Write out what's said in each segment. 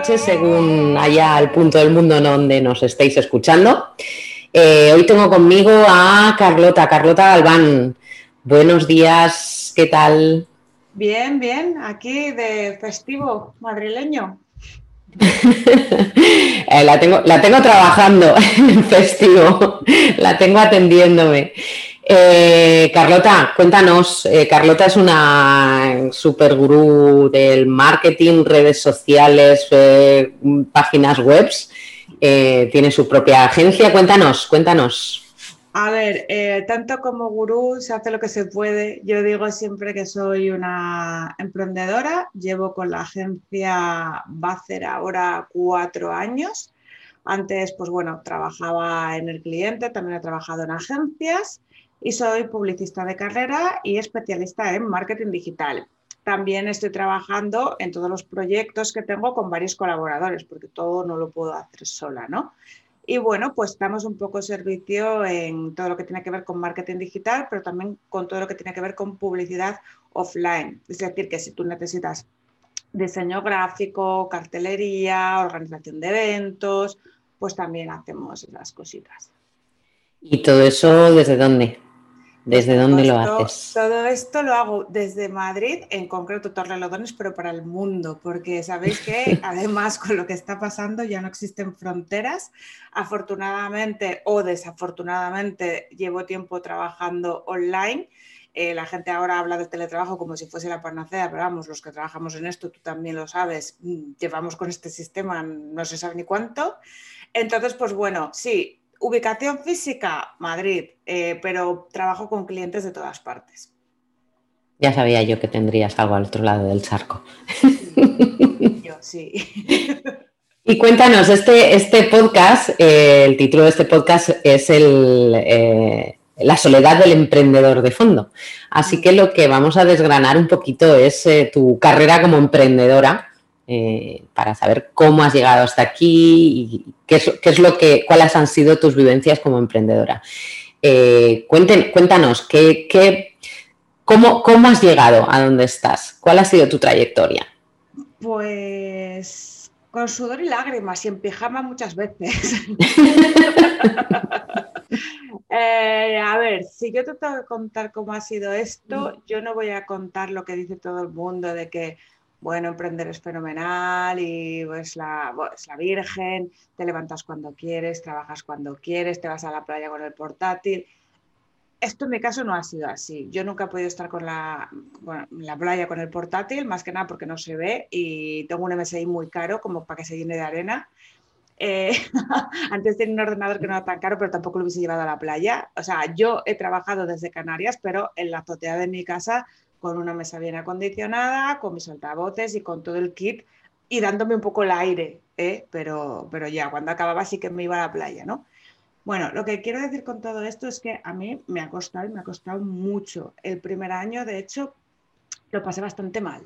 noches según allá al punto del mundo donde nos estéis escuchando. Eh, hoy tengo conmigo a Carlota, Carlota Galván. Buenos días, ¿qué tal? Bien, bien, aquí de festivo madrileño. Eh, la, tengo, la tengo trabajando en festivo, la tengo atendiéndome. Eh, Carlota, cuéntanos. Eh, Carlota es una super gurú del marketing, redes sociales, eh, páginas web. tiene su propia agencia. Cuéntanos, cuéntanos. A ver, tanto como gurú se hace lo que se puede. Yo digo siempre que soy una emprendedora. Llevo con la agencia, va a ahora cuatro años. Antes, pues bueno, trabajaba en el cliente, también he trabajado en agencias y soy publicista de carrera y especialista en marketing digital. También estoy trabajando en todos los proyectos que tengo con varios colaboradores, porque todo no lo puedo hacer sola, ¿no? Y bueno, pues damos un poco servicio en todo lo que tiene que ver con marketing digital, pero también con todo lo que tiene que ver con publicidad offline. Es decir, que si tú necesitas diseño gráfico, cartelería, organización de eventos, pues también hacemos esas cositas. ¿Y todo eso desde dónde? ¿Desde dónde lo haces? Todo esto lo hago desde Madrid, en concreto Torrelodones, pero para el mundo, porque sabéis que además con lo que está pasando ya no existen fronteras. Afortunadamente o desafortunadamente llevo tiempo trabajando online. Eh, la gente ahora habla del teletrabajo como si fuese la panacea, pero vamos, los que trabajamos en esto, tú también lo sabes, mm, llevamos con este sistema no se sabe ni cuánto. Entonces, pues bueno, sí, Ubicación física, Madrid, eh, pero trabajo con clientes de todas partes. Ya sabía yo que tendrías algo al otro lado del charco. yo sí. Y cuéntanos, este, este podcast, eh, el título de este podcast es el, eh, La soledad del emprendedor de fondo. Así que lo que vamos a desgranar un poquito es tu carrera como emprendedora eh, para saber cómo has llegado hasta aquí y qué es, lo que, cuáles han sido tus vivencias como emprendedora. Eh, cuéntanos, ¿qué, cómo, ¿cómo has llegado a donde estás? ¿Cuál ha sido tu trayectoria? Pues con sudor y lágrimas y en pijama muchas veces. Eh, a ver, si yo te tengo que contar cómo ha sido esto, mm. yo no voy a contar lo que dice todo el mundo de que bueno, emprender es fenomenal y es la, es la virgen, te levantas cuando quieres, trabajas cuando quieres, te vas a la playa con el portátil. Esto en mi caso no ha sido así. Yo nunca he podido estar con la, la playa con el portátil, más que nada porque no se ve y tengo un MSI muy caro como para que se llene de arena. Eh, antes tenía un ordenador que no era tan caro, pero tampoco lo hubiese llevado a la playa. O sea, yo he trabajado desde Canarias, pero en la azotea de mi casa con una mesa bien acondicionada, con mis altavoces y con todo el kit y dándome un poco el aire, ¿eh? pero, pero ya, cuando acababa sí que me iba a la playa, ¿no? Bueno, lo que quiero decir con todo esto es que a mí me ha costado y me ha costado mucho. El primer año, de hecho, lo pasé bastante mal.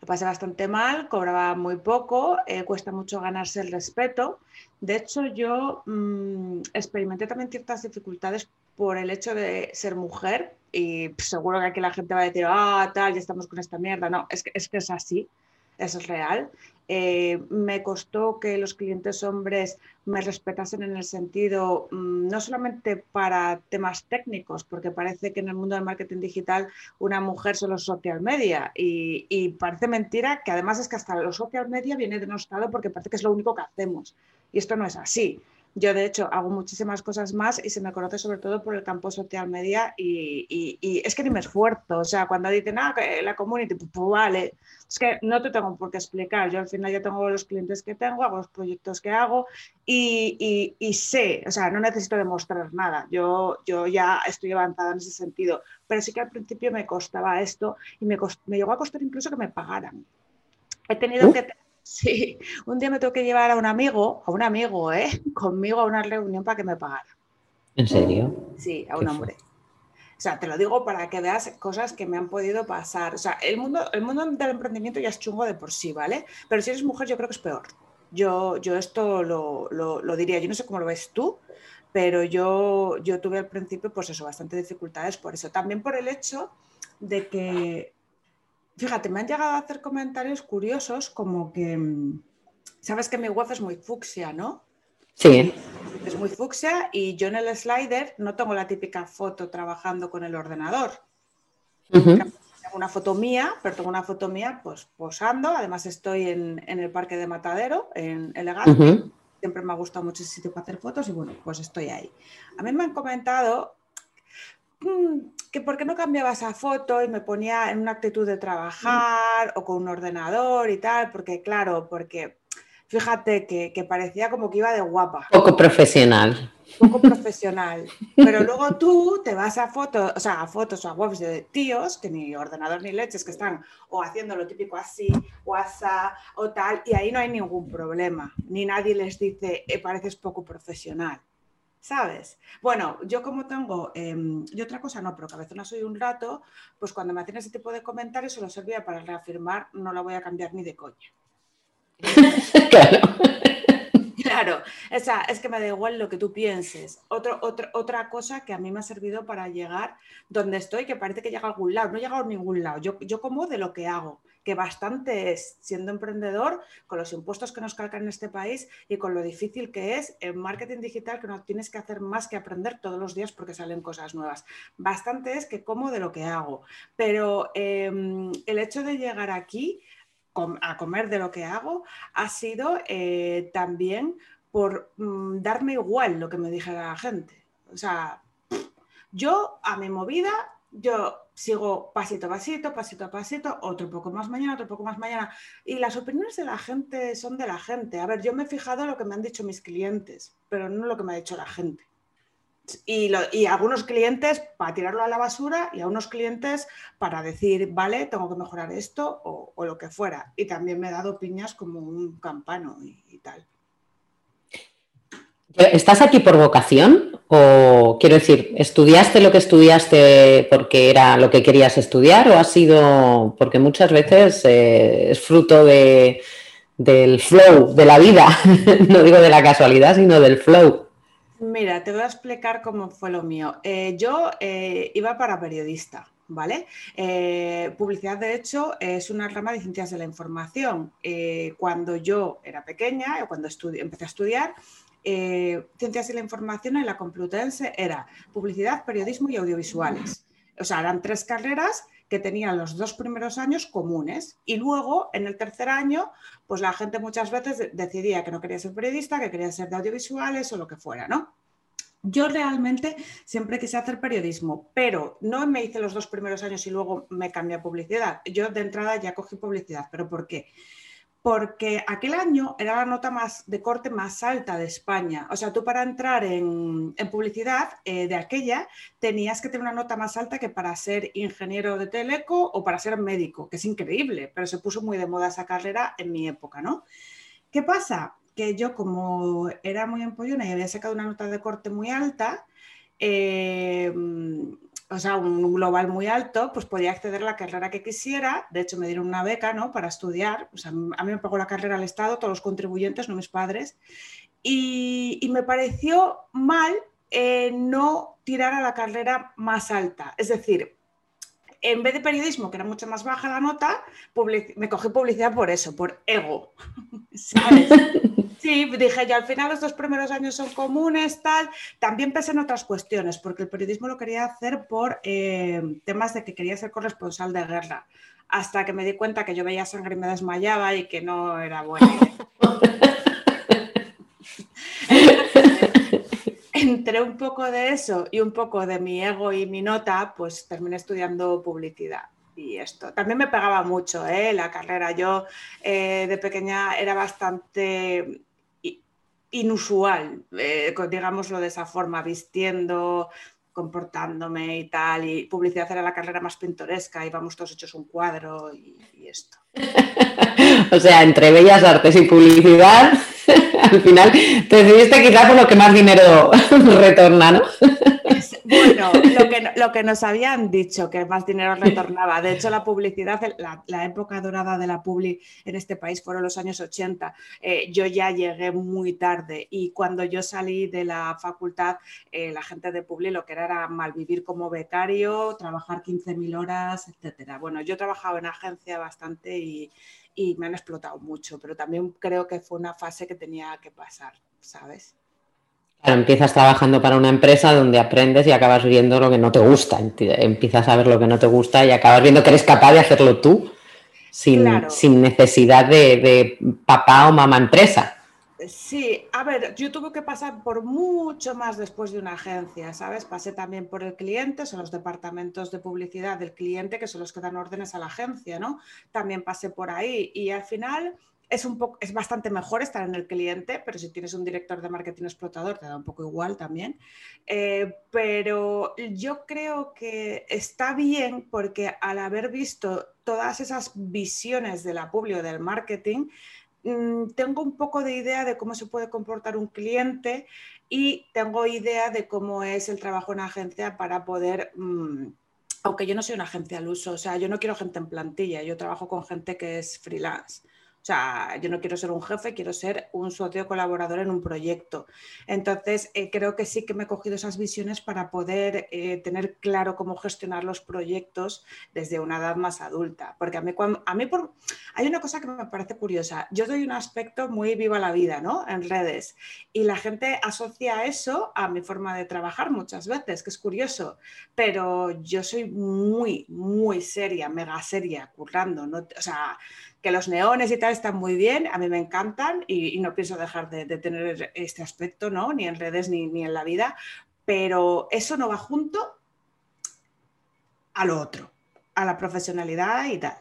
Lo pasé bastante mal, cobraba muy poco, eh, cuesta mucho ganarse el respeto. De hecho, yo mm, experimenté también ciertas dificultades por el hecho de ser mujer y seguro que aquí la gente va a decir, ah, tal, ya estamos con esta mierda. No, es que es, que es así, es real. Eh, me costó que los clientes hombres me respetasen en el sentido, mm, no solamente para temas técnicos, porque parece que en el mundo del marketing digital una mujer solo es social media y, y parece mentira que además es que hasta los social media viene denostado porque parece que es lo único que hacemos. Y esto no es así. Yo, de hecho, hago muchísimas cosas más y se me conoce sobre todo por el campo social media y, es que ni me esfuerzo. O sea, cuando dicen, ah, la community, pues, pues, vale, es que no te tengo por qué explicar. Yo al final ya tengo los clientes que tengo, hago los proyectos que hago y, sé, o sea, no necesito demostrar nada. Yo, yo ya estoy avanzada en ese sentido. Pero sí que al principio me costaba esto y me, me llegó a costar incluso que me pagaran. He tenido que Sí, un día me tengo que llevar a un amigo, a un amigo, ¿eh? Conmigo a una reunión para que me pagara. ¿En serio? Sí, a un hombre. O sea, te lo digo para que veas cosas que me han podido pasar. O sea, el mundo, el mundo del emprendimiento ya es chungo de por sí, ¿vale? Pero si eres mujer, yo creo que es peor. Yo, yo esto lo, lo, diría, yo no sé cómo lo ves tú, pero yo, yo tuve al principio, pues eso, bastante dificultades por eso. También por el hecho de que fíjate, me han llegado a hacer comentarios curiosos como que, mm, sabes que mi web es muy fucsia, ¿no? Sí. Es muy fucsia y yo en el slider no tengo la típica foto trabajando con el ordenador. Tengo una foto mía, pero tengo una foto mía pues posando. Además estoy en, el parque de Matadero, en Elegante. Siempre me ha gustado mucho ese sitio para hacer fotos y bueno, pues estoy ahí. A mí me han comentado que por qué no cambiaba esa foto y me ponía en una actitud de trabajar o con un ordenador y tal, porque claro, porque fíjate que, parecía como que iba de guapa. Poco profesional. Poco profesional. Pero luego tú te vas a fotos, o sea, a fotos o a webs de tíos que ni ordenador ni leches que están o haciendo lo típico así, WhatsApp o tal, y ahí no hay ningún problema. Ni nadie les dice, eh, pareces poco profesional. ¿Sabes? Bueno, yo como tengo, em, y otra cosa no, pero cabezona soy un rato, pues cuando me hacen ese tipo de comentarios solo servía para reafirmar, no la voy a cambiar ni de coña. claro. Claro, es que me da igual lo que tú pienses. Otro, otra cosa que a mí me ha servido para llegar donde estoy, que parece que llega a algún lado. No he llegado a ningún lado. Yo, yo como de lo que hago, que bastante es siendo emprendedor, con los impuestos que nos calcan en este país y con lo difícil que es en marketing digital, que no tienes que hacer más que aprender todos los días porque salen cosas nuevas. Bastante es que como de lo que hago. Pero em, el hecho de llegar aquí a comer de lo que hago ha sido eh, también por mm, darme igual lo que me dijera la gente. O sea, yo a mi movida, yo sigo pasito a pasito, pasito a pasito, otro poco más mañana, otro poco más mañana. Y las opiniones de la gente son de la gente. A ver, yo me he fijado en lo que me han dicho mis clientes, pero no lo que me ha dicho la gente. Y, y, algunos clientes para tirarlo a la basura y a unos clientes para decir, vale, tengo que mejorar esto o, lo que fuera. Y también me he dado piñas como un campano y, tal. ¿Estás aquí por vocación? O quiero decir, ¿estudiaste lo que estudiaste porque era lo que querías estudiar o ha sido porque muchas veces eh, es fruto de, del flow, de la vida? no digo de la casualidad, sino del flow. Mira, te voy a explicar cómo fue lo mío. Eh, yo eh, iba para periodista, ¿vale? Publicidad, de hecho, es una rama de ciencias de la información. cuando yo era pequeña, cuando empecé a estudiar, ciencias de la información en la Complutense era publicidad, periodismo y audiovisuales. O sea, eran tres carreras que tenían los dos primeros años comunes y luego en el tercer año pues la gente muchas veces decidía que no quería ser periodista, que quería ser de audiovisuales o lo que fuera, ¿no? Yo realmente siempre quise hacer periodismo, pero no me hice los dos primeros años y luego me cambié a publicidad. Yo de entrada ya cogí publicidad, pero ¿por qué? Aquel año era la nota más de corte más alta de España. O sea, tú para entrar en, publicidad eh, de aquella tenías que tener una nota más alta que para ser ingeniero de teleco o para ser médico, que es increíble, pero se puso muy de moda esa carrera en mi época, ¿no? ¿Qué pasa? Que yo como era muy empollona y había sacado una nota de corte muy alta, eh, o sea, un global muy alto, pues podía acceder a la carrera que quisiera. De hecho, me dieron una beca, ¿no? Para estudiar. O sea, a mí me pagó la carrera al Estado, todos los contribuyentes, no mis padres. Y, me pareció mal eh, no tirar a la carrera más alta. Es decir, en vez de periodismo, que era mucho más baja la nota, me cogí publicidad por eso, por ego. ¿Sabes? Sí, dije yo, al final los dos primeros años son comunes, tal. También pensé en otras cuestiones, porque el periodismo lo quería hacer por eh, temas de que quería ser corresponsal de guerra, hasta que me di cuenta que yo veía sangre y me desmayaba y que no era bueno. Entre un poco de eso y un poco de mi ego y mi nota, pues terminé estudiando publicidad y esto. También me pegaba mucho ¿eh? la carrera. Yo eh, de pequeña era bastante inusual, eh, digámoslo de esa forma, vistiendo, comportándome y tal. Y publicidad era la carrera más pintoresca, íbamos todos hechos un cuadro y, esto. o sea, entre bellas artes y publicidad, al final te decidiste quizá por lo que más dinero retorna, ¿no? Bueno, lo que, nos habían dicho, que más dinero retornaba. De hecho, la publicidad, la, época dorada de la publi en este país fueron los años 80. Eh, yo ya llegué muy tarde y cuando yo salí de la facultad, eh, la gente de publi lo que era era malvivir como becario, trabajar 15.000 horas, etcétera. Bueno, yo he trabajado en agencia bastante y me han explotado mucho, pero también creo que fue una fase que tenía que pasar, ¿sabes? Empiezas trabajando para una empresa donde aprendes y acabas viendo lo que no te gusta. Empiezas a ver lo que no te gusta y acabas viendo que eres capaz de hacerlo tú sin, necesidad de, papá o mamá empresa. Sí, a ver, yo tuve que pasar por mucho más después de una agencia, ¿sabes? Pasé también por el cliente, son los departamentos de publicidad del cliente que son los que dan órdenes a la agencia, ¿no? También pasé por ahí y al final es, un poco, es bastante mejor estar en el cliente, pero si tienes un director de marketing explotador te da un poco igual también. Eh, pero yo creo que está bien porque al haber visto todas esas visiones de la publi o del marketing, mm, tengo un poco de idea de cómo se puede comportar un cliente y tengo idea de cómo es el trabajo en agencia para poder... Mm, aunque yo no soy una agencia al uso, o sea, yo no quiero gente en plantilla, yo trabajo con gente que es freelance. O sea, yo no quiero ser un jefe, quiero ser un socio colaborador en un proyecto. Entonces, eh, creo que sí que me he cogido esas visiones para poder eh, tener claro cómo gestionar los proyectos desde una edad más adulta. Porque a mí, cuando, a mí por, hay una cosa que me parece curiosa. Yo doy un aspecto muy viva la vida, ¿no? En redes. Y la gente asocia eso a mi forma de trabajar muchas veces, que es curioso. Pero yo soy muy, muy seria, mega seria, currando. ¿no? O sea, que los neones y tal están muy bien, a mí me encantan y, no pienso dejar de, tener este aspecto, ¿no? Ni en redes ni, ni en la vida, pero eso no va junto a lo otro, a la profesionalidad y tal.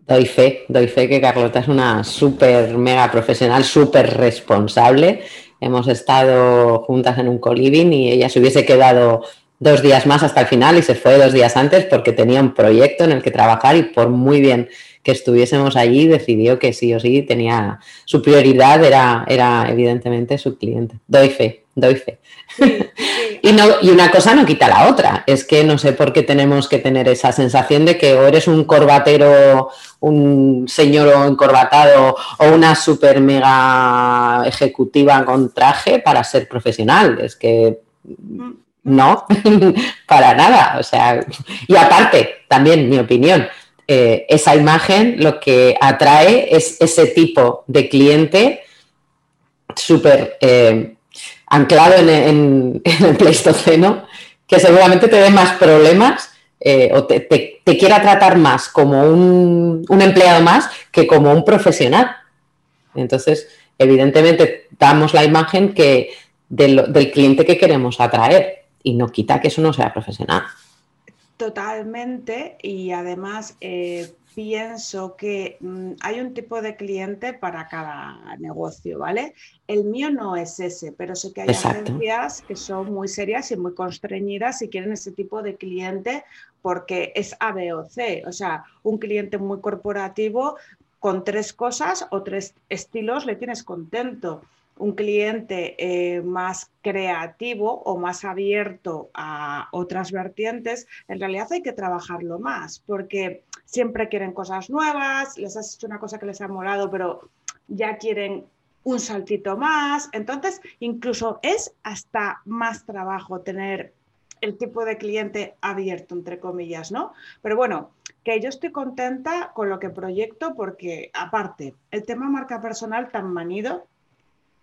Doy fe, doy fe que Carlota es una súper mega profesional, súper responsable. Hemos estado juntas en un coliving y ella se hubiese quedado dos días más hasta el final y se fue dos días antes porque tenía un proyecto en el que trabajar y por muy bien que estuviésemos allí, decidió que sí o sí tenía su prioridad, era, era evidentemente su cliente. Doy fe, doy fe. y, no, y una cosa no quita la otra, es que no sé por qué tenemos que tener esa sensación de que o eres un corbatero, un señor encorbatado o una super mega ejecutiva con traje para ser profesional. Es que mm. no, para nada. O sea, y aparte, también mi opinión, eh, esa imagen lo que atrae es ese tipo de cliente súper eh, anclado en, el Pleistoceno, que seguramente te dé más problemas eh, o te, quiera tratar más como un, empleado más que como un profesional. Entonces, evidentemente, damos la imagen que del cliente que queremos atraer y no quita que eso no sea profesional. Totalmente y además eh, pienso que mm, hay un tipo de cliente para cada negocio, ¿vale? El mío no es ese, pero sé que hay agencias que son muy serias y muy constreñidas y quieren ese tipo de cliente porque es A, B o C, o sea, un cliente muy corporativo con tres cosas o tres estilos le tienes contento un cliente eh, más creativo o más abierto a otras vertientes, en realidad hay que trabajarlo más, porque siempre quieren cosas nuevas, les has hecho una cosa que les ha molado, pero ya quieren un saltito más. Entonces, incluso es hasta más trabajo tener el tipo de cliente abierto, entre comillas, ¿no? Pero bueno, que yo estoy contenta con lo que proyecto porque, aparte, el tema marca personal tan manido,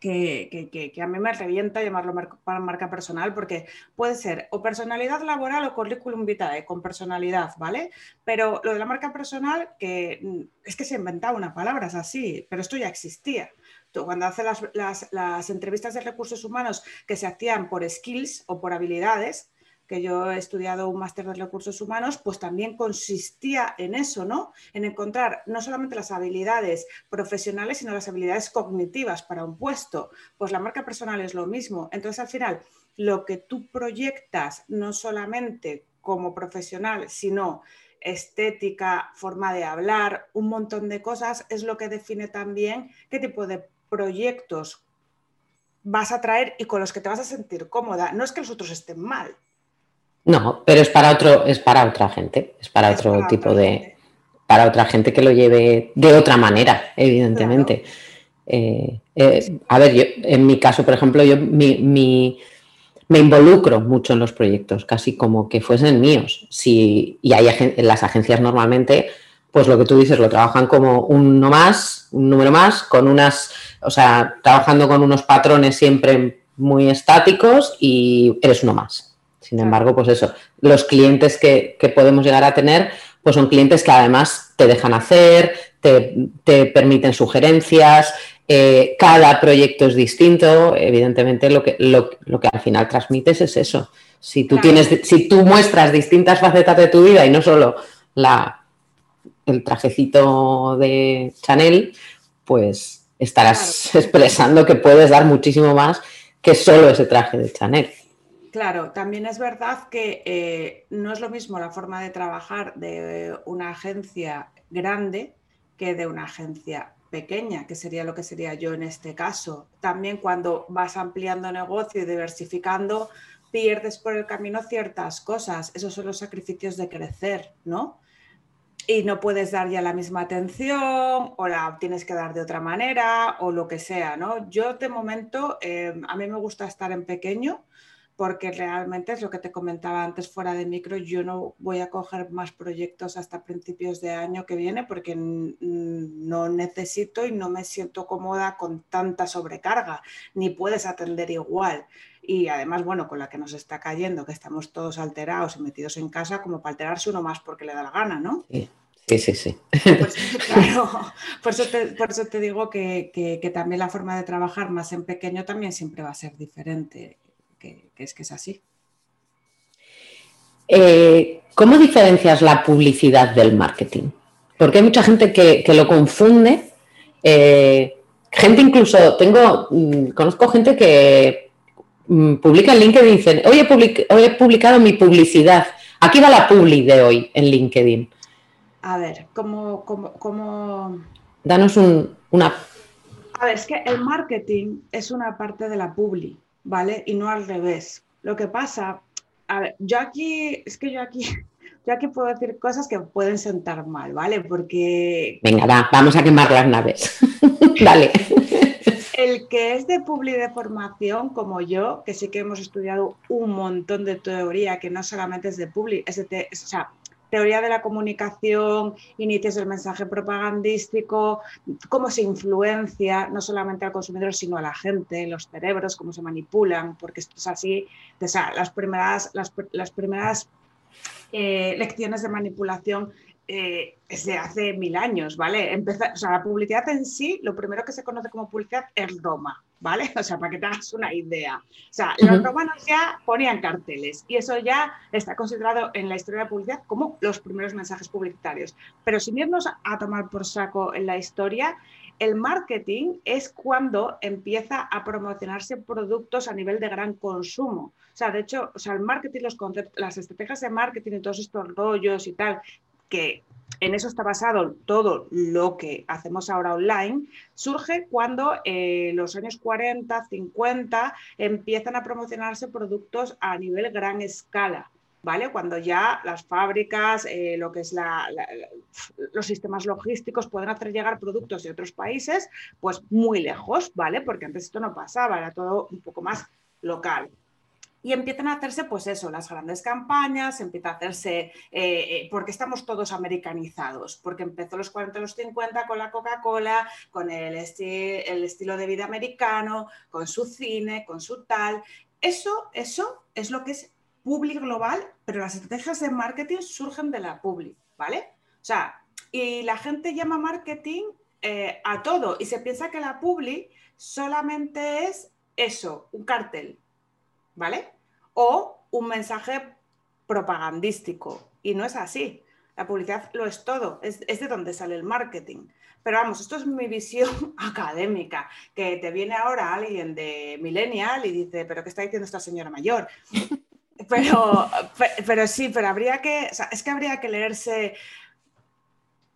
que, a mí me revienta llamarlo marca, personal porque puede ser o personalidad laboral o currículum vitae con personalidad, ¿vale? Pero lo de la marca personal, que mm, es que se ha inventado una palabra, es así, pero esto ya existía. cuando hace las, las entrevistas de recursos humanos que se hacían por skills o por habilidades, que yo he estudiado un máster de recursos humanos, pues también consistía en eso, ¿no? En encontrar no solamente las habilidades profesionales, sino las habilidades cognitivas para un puesto. Pues la marca personal es lo mismo. Entonces, al final, lo que tú proyectas no solamente como profesional, sino estética, forma de hablar, un montón de cosas, es lo que define también qué tipo de proyectos vas a traer y con los que te vas a sentir cómoda. No es que los otros estén mal. No, pero es para otro, es para otra gente, es para otro tipo de, para otra gente que lo lleve de otra manera, evidentemente. Eh, eh, a ver, yo, en mi caso, por ejemplo, yo me involucro mucho en los proyectos, casi como que fuesen míos. Si, y hay las agencias normalmente, pues lo que tú dices, lo trabajan como uno más, un número más, con unas, o sea, trabajando con unos patrones siempre muy estáticos y eres uno más. Sin embargo, pues eso, los clientes que, que podemos llegar a tener, pues son clientes que además te dejan hacer, te, te permiten sugerencias, eh, cada proyecto es distinto, evidentemente lo que, lo, que al final transmites es eso. Si tú, tienes, si tú muestras distintas facetas de tu vida y no solo la, el trajecito de Chanel, pues estarás expresando que puedes dar muchísimo más que solo ese traje de Chanel. Claro, también es verdad que eh, no es lo mismo la forma de trabajar de una agencia grande que de una agencia pequeña, que sería lo que sería yo en este caso. También cuando vas ampliando negocio y diversificando, pierdes por el camino ciertas cosas. Esos son los sacrificios de crecer, ¿no? Y no puedes dar ya la misma atención o la tienes que dar de otra manera o lo que sea, ¿no? Yo de momento, eh, a mí me gusta estar en pequeño porque realmente es lo que te comentaba antes fuera de micro, yo no voy a coger más proyectos hasta principios de año que viene porque no necesito y no me siento cómoda con tanta sobrecarga, ni puedes atender igual. Y además, bueno, con la que nos está cayendo, que estamos todos alterados y metidos en casa, como para alterarse uno más porque le da la gana, ¿no? Sí. Sí, sí, Pues, claro, por eso te, por eso te digo que, que, también la forma de trabajar más en pequeño también siempre va a ser diferente que, es que es así. Eh, ¿Cómo diferencias la publicidad del marketing? Porque hay mucha gente que, lo confunde. Eh, gente incluso, tengo, mm, conozco gente que mm, publica en LinkedIn y dice, hoy he, publicado mi publicidad. Aquí va la publi de hoy en LinkedIn. A ver, ¿cómo, cómo, Danos una... A ver, es que el marketing es una parte de la publi. ¿Vale? Y no al revés. Lo que pasa, a ver, yo aquí, es que yo aquí, yo aquí puedo decir cosas que pueden sentar mal, ¿vale? Porque... Venga, va, vamos a quemar las naves. Dale. El que es de publi de formación, como yo, que sí que hemos estudiado un montón de teoría, que no solamente es de publi, es de, o sea, teoría de la comunicación, inicios del mensaje propagandístico, cómo se influencia no solamente al consumidor, sino a la gente, los cerebros, cómo se manipulan, porque esto es así. O sea, las primeras, las, primeras eh, lecciones de manipulación eh, es de hace mil años, ¿vale? Empezar, o sea, la publicidad en sí, lo primero que se conoce como publicidad es Roma, ¿vale? O sea, para que te hagas una idea. O sea, los romanos ya ponían carteles y eso ya está considerado en la historia de la publicidad como los primeros mensajes publicitarios. Pero sin irnos a tomar por saco en la historia, el marketing es cuando empieza a promocionarse productos a nivel de gran consumo. O sea, de hecho, o sea, el marketing, los conceptos, las estrategias de marketing y todos estos rollos y tal, que en eso está basado todo lo que hacemos ahora online, surge cuando eh, los años 40, 50 empiezan a promocionarse productos a nivel gran escala. ¿Vale? Cuando ya las fábricas, eh, lo que es los sistemas logísticos pueden hacer llegar productos de otros países, pues muy lejos, ¿vale? Porque antes esto no pasaba, era todo un poco más local y empiezan a hacerse, pues eso, las grandes campañas, empieza a hacerse, eh, eh, porque estamos todos americanizados, porque empezó los 40 los 50 con la Coca-Cola, con el, estilo de vida americano, con su cine, con su tal. Eso, eso es lo que es public global, pero las estrategias de marketing surgen de la public, ¿vale? O sea, y la gente llama marketing eh, a todo y se piensa que la public solamente es eso, un cartel, ¿vale? O un mensaje propagandístico. Y no es así. La publicidad lo es todo, es, de donde sale el marketing. Pero vamos, esto es mi visión académica, que te viene ahora alguien de millennial y dice, pero ¿qué está diciendo esta señora mayor? Pero, pero sí, pero habría que, es que habría que leerse,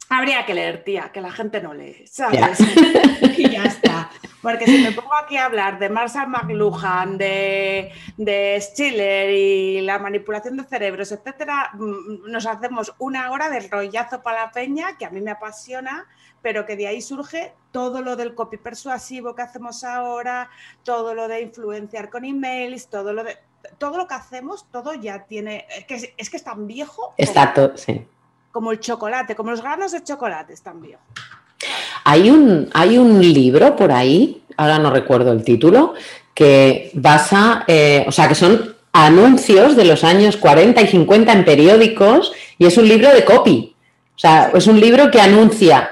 habría que leer, tía, que la gente no lee, ¿sabes? y ya está. Porque si me pongo aquí a hablar de Marshall McLuhan, de, de Stiller y la manipulación de cerebros, etcétera, mm, nos hacemos una hora de rollazo para la peña, que a mí me apasiona, pero que de ahí surge todo lo del copy persuasivo que hacemos ahora, todo lo de influenciar con emails, todo lo de todo lo que hacemos, todo ya tiene, es que es, que es tan viejo. Exacto, sí. Como el chocolate, como los granos de chocolate, es tan viejo. Hay un, hay un libro por ahí, ahora no recuerdo el título, que basa, eh, o sea, que son anuncios de los años 40 y 50 en periódicos y es un libro de copy. O sea, es un libro que anuncia,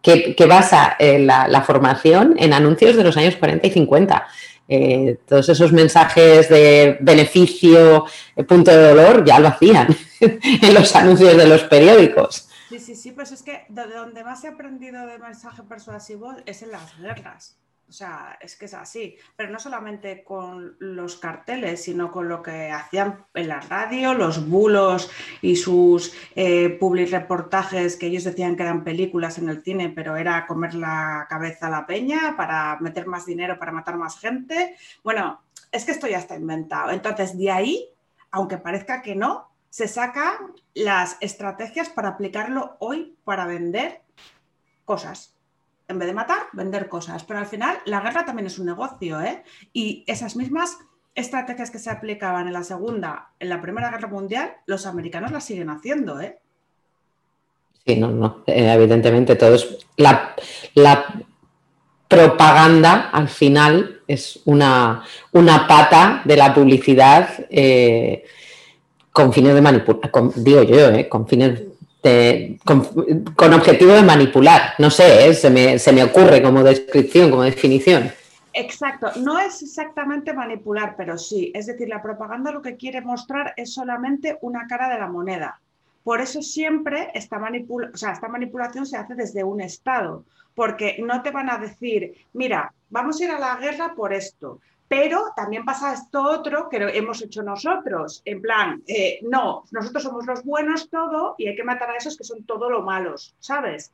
que, basa eh, la, la, formación en anuncios de los años 40 y 50. Eh, todos esos mensajes de beneficio, eh, punto de dolor, ya lo hacían en los anuncios de los periódicos. Sí, sí, sí, pues es que de donde más he aprendido de mensaje persuasivo es en las guerras. O sea, es que es así, pero no solamente con los carteles, sino con lo que hacían en la radio, los bulos y sus eh, public reportajes que ellos decían que eran películas en el cine, pero era comer la cabeza a la peña para meter más dinero, para matar más gente. Bueno, es que esto ya está inventado. Entonces, de ahí, aunque parezca que no, se sacan las estrategias para aplicarlo hoy para vender cosas en vez de matar, vender cosas. Pero al final la guerra también es un negocio, ¿eh? Y esas mismas estrategias que se aplicaban en la Segunda, en la Primera Guerra Mundial, los americanos las siguen haciendo, ¿eh? Sí, no, no. Eh, evidentemente todo es... La, propaganda al final es una, una pata de la publicidad eh, con fines de manipulación, digo yo, eh, con fines con, objetivo de manipular. No sé, ¿eh? se, me, ocurre como descripción, como definición. Exacto, no es exactamente manipular, pero sí. Es decir, la propaganda lo que quiere mostrar es solamente una cara de la moneda. Por eso siempre esta manipulación se hace desde un Estado, porque no te van a decir, mira, vamos a ir a la guerra por esto, pero también pasa esto otro que hemos hecho nosotros, en plan, eh, no, nosotros somos los buenos todo y hay que matar a esos que son todo lo malos, ¿sabes?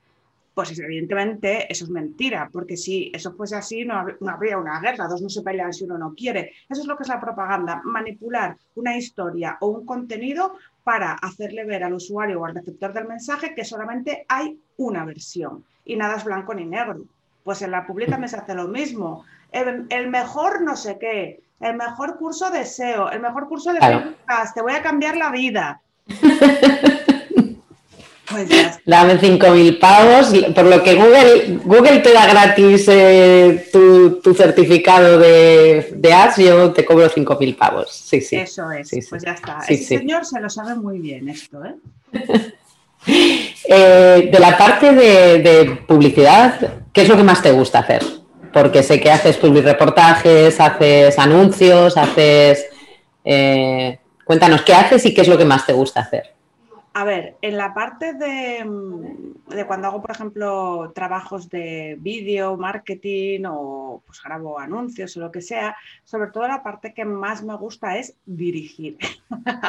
Pues evidentemente eso es mentira, porque si eso fuese así no, habría una guerra, dos no se pelean si uno no quiere. Eso es lo que es la propaganda, manipular una historia o un contenido para hacerle ver al usuario o al receptor del mensaje que solamente hay una versión y nada es blanco ni negro. Pues en la publica me se hace lo mismo el, mejor no sé qué, el mejor curso de SEO, el mejor curso de claro. te voy a cambiar la vida. Pues Dame 5.000 pavos, por lo que Google, Google te da gratis eh, tu, certificado de, de, ads, yo te cobro 5.000 pavos. Sí, sí. Eso es, pues ya está. Ese señor se lo sabe muy bien esto, ¿eh? eh de la parte de, de publicidad, ¿qué es lo que más te gusta hacer? Porque sé que haces reportajes, haces anuncios, haces... Eh, cuéntanos, ¿qué haces y qué es lo que más te gusta hacer? A ver, en la parte de, de cuando hago, por ejemplo, trabajos de vídeo, marketing o pues grabo anuncios o lo que sea, sobre todo la parte que más me gusta es dirigir.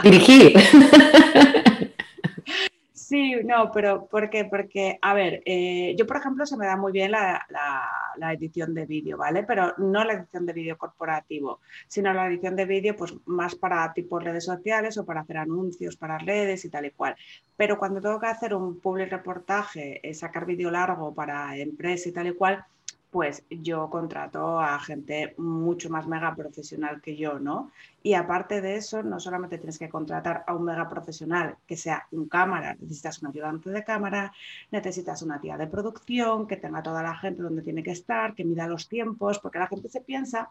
Dirigir. Sí, no, pero ¿por qué? Porque, a ver, eh, yo por ejemplo se me da muy bien la, edición de vídeo, ¿vale? Pero no la edición de vídeo corporativo, sino la edición de vídeo pues más para tipo redes sociales o para hacer anuncios para redes y tal y cual. Pero cuando tengo que hacer un public reportaje, eh, sacar vídeo largo para empresa y tal y cual, pues yo contrato a gente mucho más mega profesional que yo, ¿no? Y aparte de eso, no solamente tienes que contratar a un mega profesional que sea un cámara, necesitas un ayudante de cámara, necesitas una tía de producción que tenga toda la gente donde tiene que estar, que mida los tiempos, porque la gente se piensa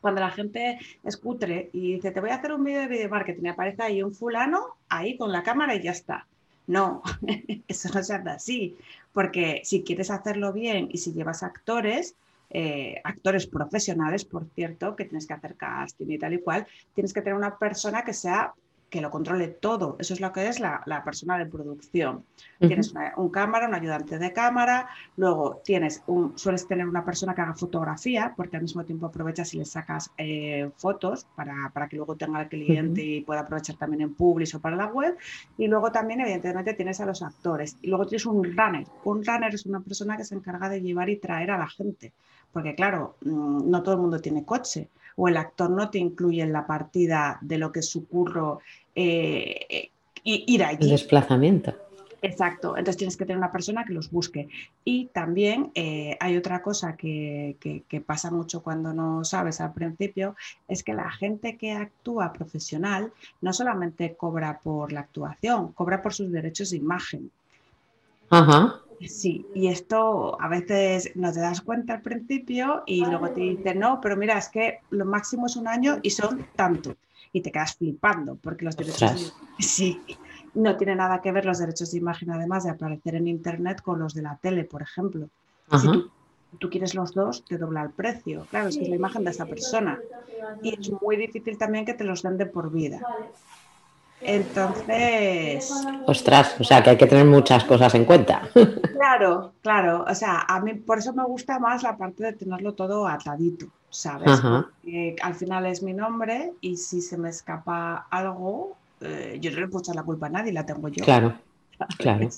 cuando la gente escutre y dice, te voy a hacer un vídeo de video marketing aparece ahí un fulano ahí con la cámara y ya está. No, eso no se hace así, porque si quieres hacerlo bien y si llevas actores, eh, actores profesionales, por cierto, que tienes que hacer casting y tal y cual, tienes que tener una persona que sea que lo controle todo. Eso es lo que es la, persona de producción. Tienes un cámara, un ayudante de cámara, luego tienes un, sueles tener una persona que haga fotografía, porque al mismo tiempo aprovechas y le sacas eh, fotos para, que luego tenga el cliente y pueda aprovechar también en Publish o para la web. Y luego también, evidentemente, tienes a los actores. Y luego tienes un runner. Un runner es una persona que se encarga de llevar y traer a la gente. Porque claro, mm, no todo el mundo tiene coche o el actor no te incluye en la partida de lo que es su curro eh, ir allí. El desplazamiento. Exacto, entonces tienes que tener una persona que los busque. Y también eh, hay otra cosa que, pasa mucho cuando no sabes al principio, es que la gente que actúa profesional no solamente cobra por la actuación, cobra por sus derechos de imagen. Ajá. Sí, y esto a veces no te das cuenta al principio y luego te dicen, no, pero mira, es que lo máximo es un año y son tanto. Y te quedas flipando porque los derechos de... sí, no tiene nada que ver los derechos de imagen, además de aparecer en Internet, con los de la tele, por ejemplo. Si tú, tú, quieres los dos, te dobla el precio. Claro, es que es la imagen de esa persona. Y es muy difícil también que te los den de por vida. Entonces. Ostras, o sea que hay que tener muchas cosas en cuenta. Claro, claro. O sea, a mí por eso me gusta más la parte de tenerlo todo atadito, ¿sabes? Porque al final es mi nombre y si se me escapa algo, eh, yo no le puedo echar la culpa a nadie, la tengo yo. Claro, claro.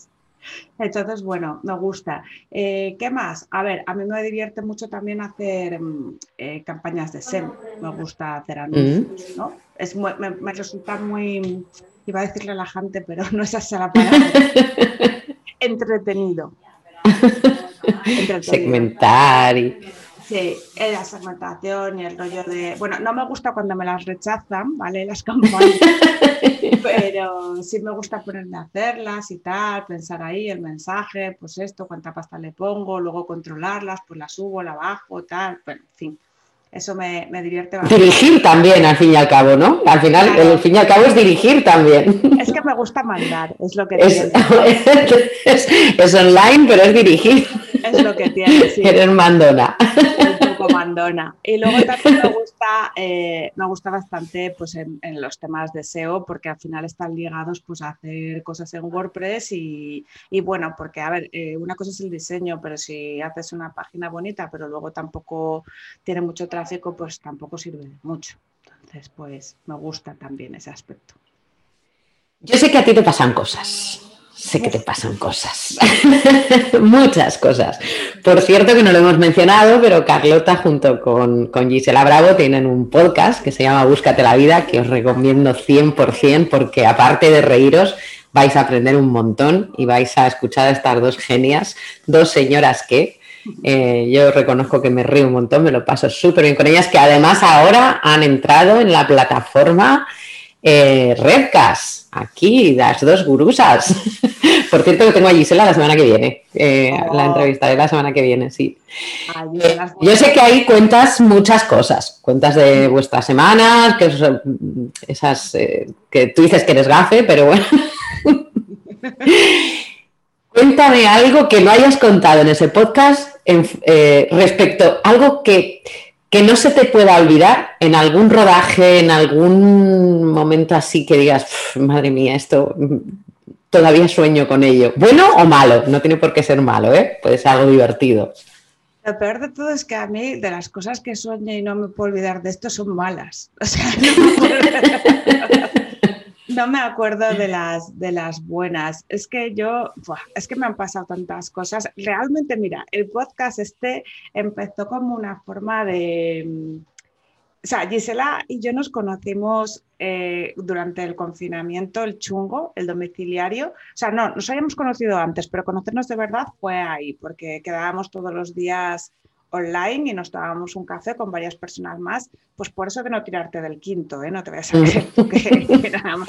Entonces, bueno, me gusta. Eh, ¿Qué más? A ver, a mí me divierte mucho también hacer mm, eh, campañas de SEM. Me gusta hacer anuncios, mm. ¿no? Es me, resulta muy, iba a decir relajante, pero no es esa la palabra. Entretenido. Entretenido. Segmentar y Sí, la segmentación y el rollo de. Bueno, no me gusta cuando me las rechazan, ¿vale? Las campañas. pero sí me gusta ponerme a hacerlas y tal, pensar ahí el mensaje, pues esto, cuánta pasta le pongo, luego controlarlas, pues la subo, la bajo, tal. Bueno, en fin. Eso me, divierte bastante. Dirigir también, al fin y al cabo, ¿no? Al final, al fin y al cabo es dirigir también. Me gusta mandar, es lo que es, es, online, pero es dirigir. Es lo que tiene, sí. Eres mandona. Un poco mandona. Y luego también me gusta, eh, me gusta bastante pues, en, los temas de SEO, porque al final están ligados pues, a hacer cosas en WordPress y, bueno, porque a ver, eh, una cosa es el diseño, pero si haces una página bonita, pero luego tampoco tiene mucho tráfico, pues tampoco sirve mucho. Entonces, pues me gusta también ese aspecto. Yo sé que a ti te pasan cosas. Sé que te pasan cosas. Muchas cosas. Por cierto que no lo hemos mencionado, pero Carlota junto con, con, Gisela Bravo tienen un podcast que se llama Búscate la vida, que os recomiendo 100% porque aparte de reíros, vais a aprender un montón y vais a escuchar a estas dos genias, dos señoras que eh, yo reconozco que me río un montón, me lo paso súper bien con ellas, que además ahora han entrado en la plataforma eh, Redcast, aquí, las dos gurusas. Por cierto, que tengo a Gisela la semana que viene. Eh, la oh. entrevistaré la semana que viene, sí. Eh, yo sé que ahí cuentas muchas cosas. Cuentas de vuestras semanas, que esas eh, que tú dices que eres gafe, pero bueno. Cuéntame algo que no hayas contado en ese podcast respecto a algo que que no se te pueda olvidar en algún rodaje, en algún momento así que digas, madre mía, esto todavía sueño con ello. Bueno o malo, no tiene por qué ser malo, ¿eh? puede ser algo divertido. Lo peor de todo es que a mí, de las cosas que sueño y no me puedo olvidar de esto, son malas. O sea, no me acuerdo de las, de las buenas. Es que yo, es que me han pasado tantas cosas. Realmente, mira, el podcast este empezó como una forma de... Mm, o sea, Gisela y yo nos conocimos eh, durante el confinamiento, el chungo, el domiciliario. O sea, no, nos habíamos conocido antes, pero conocernos de verdad fue ahí, porque quedábamos todos los días online y nos tomábamos un café con varias personas más, pues por eso de no tirarte del quinto, ¿eh? no te voy a que, nada más.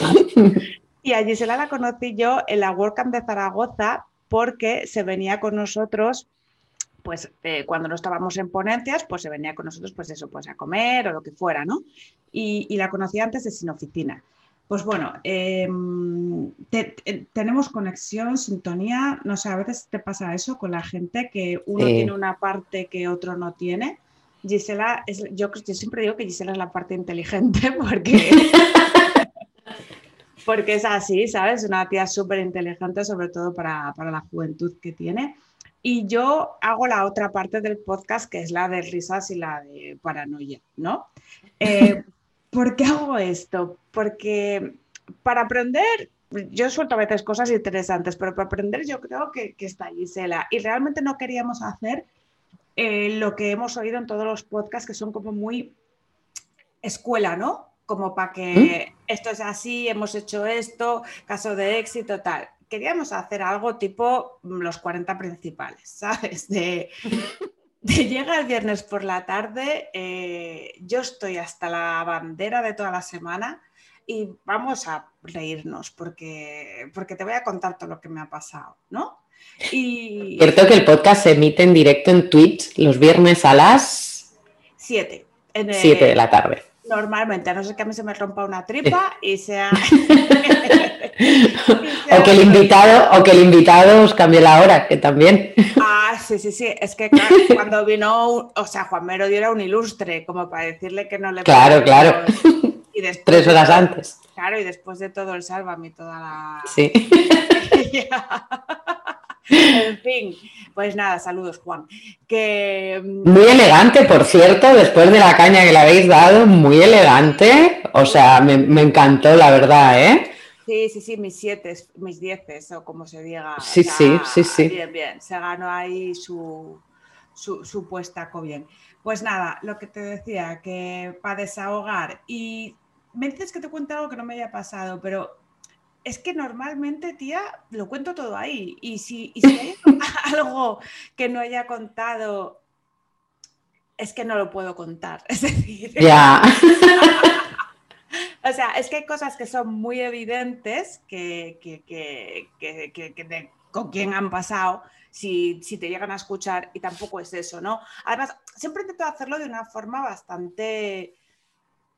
Y a Gisela la conocí yo en la WordCamp de Zaragoza porque se venía con nosotros pues eh, cuando no estábamos en ponencias, pues se venía con nosotros, pues eso, pues a comer o lo que fuera, ¿no? Y, y la conocí antes de Sin Oficina. Pues bueno, em, tenemos conexión, sintonía, no sé, a veces te pasa eso con la gente que uno tiene una parte que otro no tiene. Gisela, es, yo, yo siempre digo que Gisela es la parte inteligente porque porque es así, ¿sabes? Una tía súper inteligente, sobre todo para, para la juventud que tiene. Y yo hago la otra parte del podcast, que es la de risas y la de paranoia, ¿no? Eh, ¿Por qué hago esto? Porque para aprender, yo suelto a veces cosas interesantes, pero para aprender yo creo que, que está Gisela. Y realmente no queríamos hacer eh, lo que hemos oído en todos los podcasts, que son como muy escuela, ¿no? Como para que ¿Mm? esto es así, hemos hecho esto, caso de éxito, tal queríamos hacer algo tipo los 40 principales, ¿sabes? De, llega el viernes por la tarde, eh, yo estoy hasta la bandera de toda la semana y vamos a reírnos porque, porque te voy a contar todo lo que me ha pasado, ¿no? Y... Cierto que el podcast se emite en directo en Twitch los viernes a las 7. 7 de la tarde. Normalmente, a no ser que a mí se me rompa una tripa y sea... o que el invitado, o que el invitado os cambie la hora, que también. Ah, sí, sí, sí. Es que cuando vino, o sea, Juan Merodio era un ilustre, como para decirle que no le Claro, claro. Y Tres horas antes. Claro, y después de todo el sálvame toda la. Sí. en fin, pues nada, saludos, Juan. Que... Mm, muy elegante, por cierto, después de la caña que le habéis dado, muy elegante. O sea, me, me encantó, la verdad, ¿eh? Sí, sí, sí, mis siete, mis dieces, o como se diga. Sí, sí, sí, sí. Bien, bien, se ganó ahí su, su, su puestaco bien. Pues nada, lo que te decía, que para desahogar, y me dices que te cuente algo que no me haya pasado, pero es que normalmente, tía, lo cuento todo ahí. Y si, y si hay algo que no haya contado, es que no lo puedo contar. Es decir, ya. O sea, es que hay cosas que son muy evidentes que, con quién han pasado, si, te llegan a escuchar, y tampoco es eso, ¿no? Además, siempre intento hacerlo de una forma bastante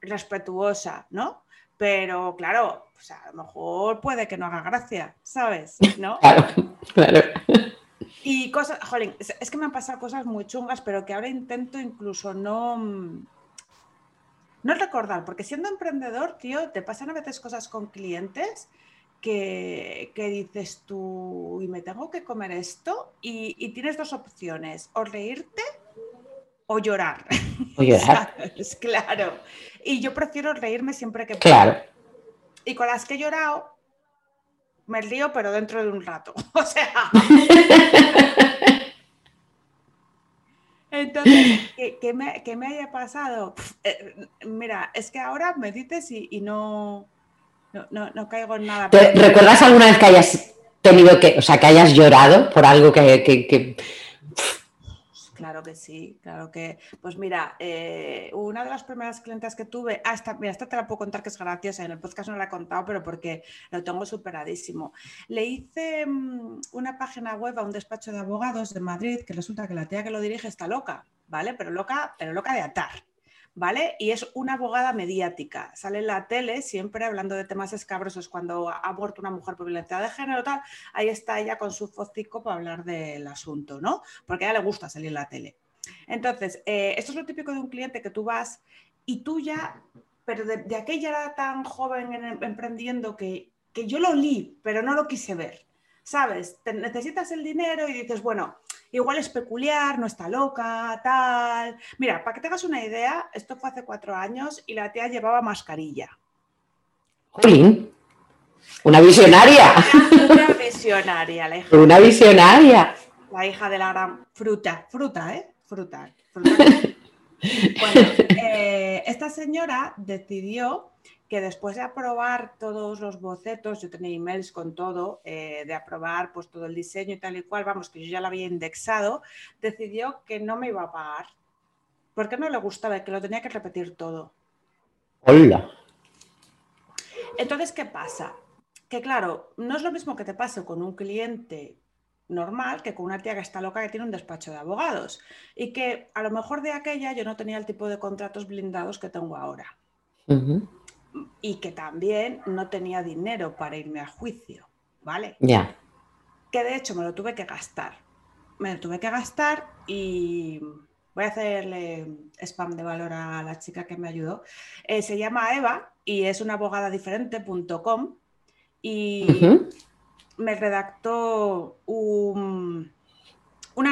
respetuosa, ¿no? Pero claro, pues a lo mejor puede que no haga gracia, ¿sabes? ¿No? Claro, claro. Y cosas, jolín, es que me han pasado cosas muy chungas, pero que ahora intento incluso no, no recordar, porque siendo emprendedor, tío, te pasan a veces cosas con clientes que, dices tú, y me tengo que comer esto, y, tienes dos opciones, o reírte o llorar. O llorar. claro. Y yo prefiero reírme siempre que puedo. Claro. Y con las que he llorado, me río, pero dentro de un rato. O sea. Entonces, ¿qué, me, haya pasado? Eh, mira, es que ahora me dices y, no, no, caigo en nada. ¿Recuerdas alguna vez que hayas tenido que, o sea, que hayas llorado por algo que, Claro que sí, claro que. Pues mira, eh, una de las primeras clientes que tuve, hasta, mira, esta te la puedo contar que es graciosa, en el podcast no la he contado, pero porque lo tengo superadísimo. Le hice mm, una página web a un despacho de abogados de Madrid, que resulta que la tía que lo dirige está loca, ¿vale? Pero loca, pero loca de atar. ¿Vale? Y es una abogada mediática. Sale en la tele siempre hablando de temas escabrosos cuando ha muerto una mujer por violencia de género, tal. Ahí está ella con su focico para hablar del asunto, ¿no? Porque a ella le gusta salir en la tele. Entonces, eh, esto es lo típico de un cliente que tú vas y tú ya, pero de, aquella era tan joven emprendiendo que, que yo lo li, pero no lo quise ver. ¿Sabes? necesitas el dinero y dices, bueno, igual es peculiar, no está loca, tal. Mira, para que tengas una idea, esto fue hace cuatro años y la tía llevaba mascarilla. Jolín, una visionaria. Una visionaria, la hija. Una visionaria. La hija de la gran fruta, fruta, ¿eh? Fruta. Bueno, eh, esta señora decidió que después de aprobar todos los bocetos, yo tenía emails con todo, eh, de aprobar pues todo el diseño y tal y cual, vamos, que yo ya lo había indexado, decidió que no me iba a pagar, porque no le gustaba, que lo tenía que repetir todo. Hola. Entonces, ¿qué pasa? Que claro, no es lo mismo que te pase con un cliente normal que con una tía que está loca que tiene un despacho de abogados y que a lo mejor de aquella yo no tenía el tipo de contratos blindados que tengo ahora y que también no tenía dinero para irme a juicio, ¿vale? Ya. Que de hecho me lo tuve que gastar. Me lo tuve que gastar y voy a hacerle spam de valor a la chica que me ayudó. Eh, se llama Eva y es una abogada diferente.com y me redactó una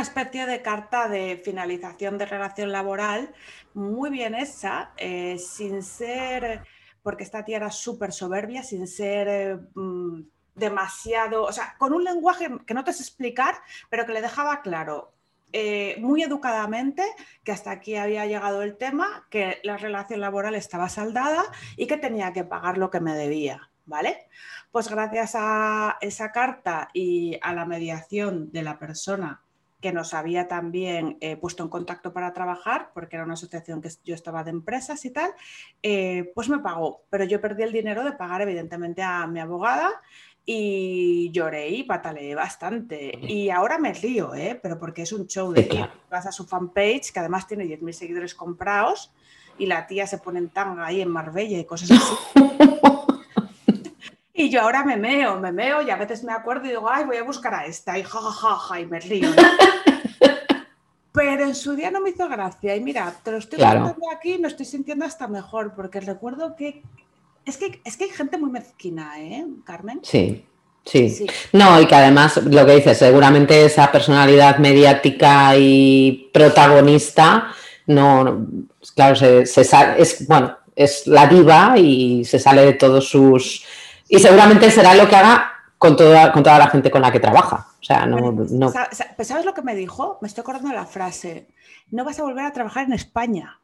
especie de carta de finalización de relación laboral muy bien hecha, eh, sin ser, porque esta tía era súper soberbia, sin ser eh, mm, demasiado, o sea, con un lenguaje que no te sé explicar, pero que le dejaba claro eh, muy educadamente que hasta aquí había llegado el tema, que la relación laboral estaba saldada y que tenía que pagar lo que me debía, ¿vale? Pues gracias a esa carta y a la mediación de la persona que nos había también eh, puesto en contacto para trabajar, porque era una asociación que yo estaba de empresas y tal, eh, pues me pagó. Pero yo perdí el dinero de pagar evidentemente a mi abogada y lloré y pataleé bastante. Y ahora me río, ¿eh? pero porque es un show de que vas a su fanpage, que además tiene 10.000 seguidores comprados, y la tía se pone en tanga ahí en Marbella y cosas así. y yo ahora me meo, me meo y a veces me acuerdo y digo, ay, voy a buscar a esta, y jajaja, y me río. Pero en su día no me hizo gracia. Y mira, te lo estoy contando aquí y me estoy sintiendo hasta mejor, porque recuerdo que es que, es que hay gente muy mezquina, ¿eh, Carmen? Sí, sí, No, y que además, lo que dices, seguramente esa personalidad mediática y protagonista, no, claro, se, sale, es, bueno, es la diva y se sale de todos sus... Y seguramente será lo que haga con toda, con toda la gente con la que trabaja. O sea, no, no... ¿Sabes lo que me dijo? Me estoy acordando de la frase. No vas a volver a trabajar en España.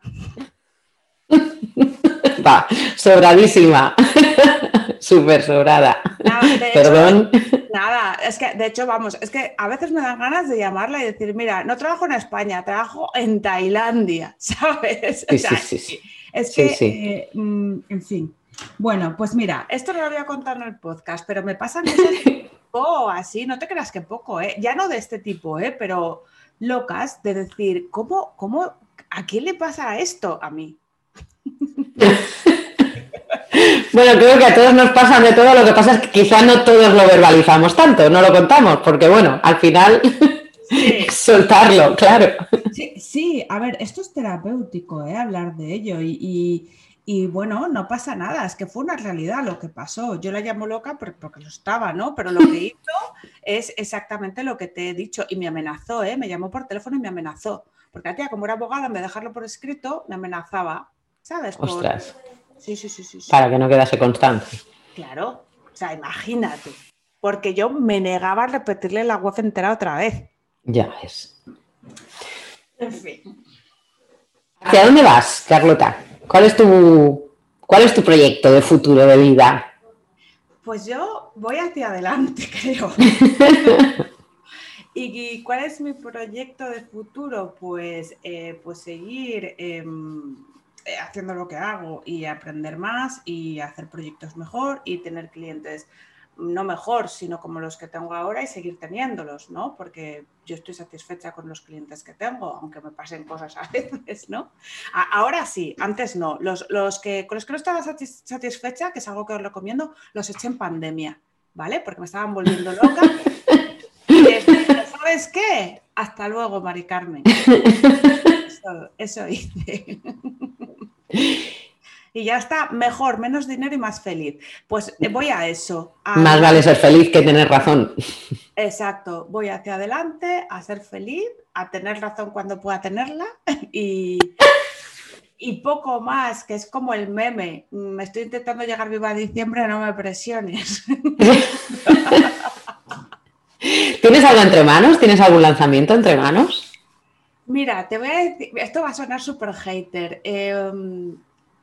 Va, sobradísima. Súper sobrada. Perdón. nada, es que de hecho, vamos, es que a veces me dan ganas de llamarla y decir, mira, no trabajo en España, trabajo en Tailandia, ¿sabes? Sí, sí, sí, Es que, eh, mm, en fin. Bueno, pues mira, esto no lo voy a contar en el podcast, pero me pasan cosas así, no te creas que poco, ¿eh? Ya no de este tipo, ¿eh? Pero locas de decir, ¿cómo, cómo, a quién le pasa esto a mí? Bueno, creo que a todos nos pasa de todo, lo que pasa es que quizá no todos lo verbalizamos tanto, no lo contamos, porque bueno, al final soltarlo, claro. Sí, a ver, esto es terapéutico, ¿eh? hablar de ello y, bueno, no pasa nada, es que fue una realidad lo que pasó. Yo la llamo loca porque, lo estaba, ¿no? Pero lo que hizo es exactamente lo que te he dicho y me amenazó, ¿eh? Me llamó por teléfono y me amenazó. Porque a tía, como era abogada, en vez de dejarlo por escrito, me amenazaba. ¿sabes? Ostras. Sí, sí, sí, sí, Para que no quedase constante. Claro, o sea, imagínate. Porque yo me negaba a repetirle la web entera otra vez. Ya ves. En fin. ¿Hacia dónde vas, Carlota? ¿Cuál es tu, cuál es tu proyecto de futuro de vida? Pues yo voy hacia adelante, creo. ¿Y cuál es mi proyecto de futuro? Pues, eh, pues seguir em, eh, haciendo lo que hago y aprender más y hacer proyectos mejor y tener clientes no mejor, sino como los que tengo ahora y seguir teniéndolos, ¿no? Porque yo estoy satisfecha con los clientes que tengo, aunque me pasen cosas a veces, ¿no? ahora sí, antes no. Los, que, con los que no estaba satisfecha, que es algo que os recomiendo, los eché en pandemia, ¿vale? Porque me estaban volviendo loca. Y ¿sabes qué? Hasta luego, Mari Carmen. Eso, eso hice. Y ya está, mejor, menos dinero y más feliz. Pues eh, voy a eso. Más vale ser feliz que tener razón. Exacto, voy hacia adelante a ser feliz, a tener razón cuando pueda tenerla y, y poco más, que es como el meme. Me estoy intentando llegar viva a diciembre, no me presiones. ¿Tienes algo entre manos? ¿Tienes algún lanzamiento entre manos? Mira, te voy a decir, esto va a sonar súper hater. Em,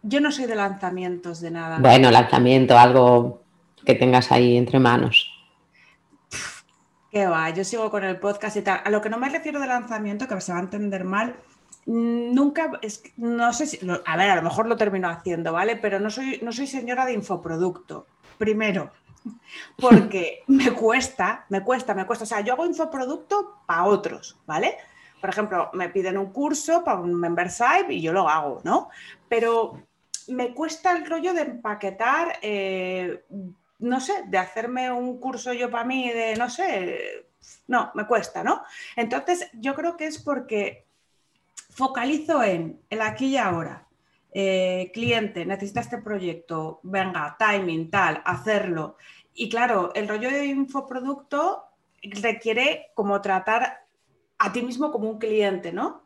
yo no soy de lanzamientos de nada. Bueno, lanzamiento, algo que tengas ahí entre manos. Qué va, yo sigo con el podcast y tal. A lo que no me refiero de lanzamiento, que se va a entender mal, nunca, es, no sé si, a ver, a lo mejor lo termino haciendo, ¿vale? Pero no soy, no soy señora de infoproducto. Primero, porque me cuesta, me cuesta, me cuesta. O sea, yo hago infoproducto para otros, ¿vale? Por ejemplo, me piden un curso para un membership y yo lo hago, ¿no? Pero me cuesta el rollo de empaquetar, eh, no sé, de hacerme un curso yo para mí, de, no sé, no, me cuesta, ¿no? Entonces, yo creo que es porque focalizo en el aquí y ahora. Eh, cliente, necesita este proyecto, venga, timing, tal, hacerlo. y claro, el rollo de infoproducto requiere como tratar a ti mismo como un cliente, ¿no?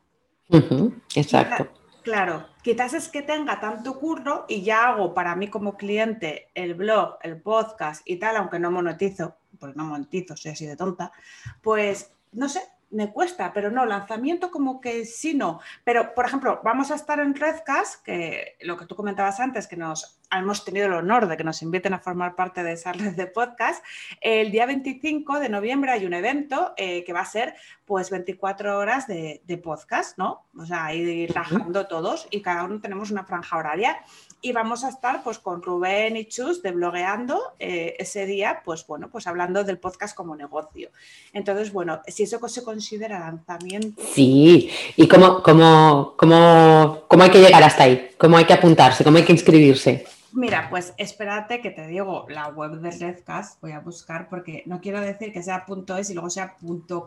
exacto. Claro, quizás es que tenga tanto curro y ya hago para mí como cliente el blog, el podcast y tal, aunque no monetizo, pues no monetizo, soy así de tonta, pues no sé, me cuesta, pero no, lanzamiento como que sí, no. Pero, por ejemplo, vamos a estar en Redcast, que lo que tú comentabas antes, que nos hemos tenido el honor de que nos inviten a formar parte de esa red de podcast. El día 25 de noviembre hay un evento eh, que va a ser pues 24 horas de, podcast, ¿no? O sea, ir trabajando todos y cada uno tenemos una franja horaria y vamos a estar pues con Rubén y Chus de Blogueando eh, ese día, pues bueno, pues hablando del podcast como negocio. Entonces, bueno, si eso se considera lanzamiento. Sí, ¿y cómo, cómo, cómo, cómo hay que llegar hasta ahí? ¿Cómo hay que apuntarse? ¿Cómo hay que inscribirse? Mira, pues espérate que te digo la web de Redcast, voy a buscar porque no quiero decir que sea .es y luego sea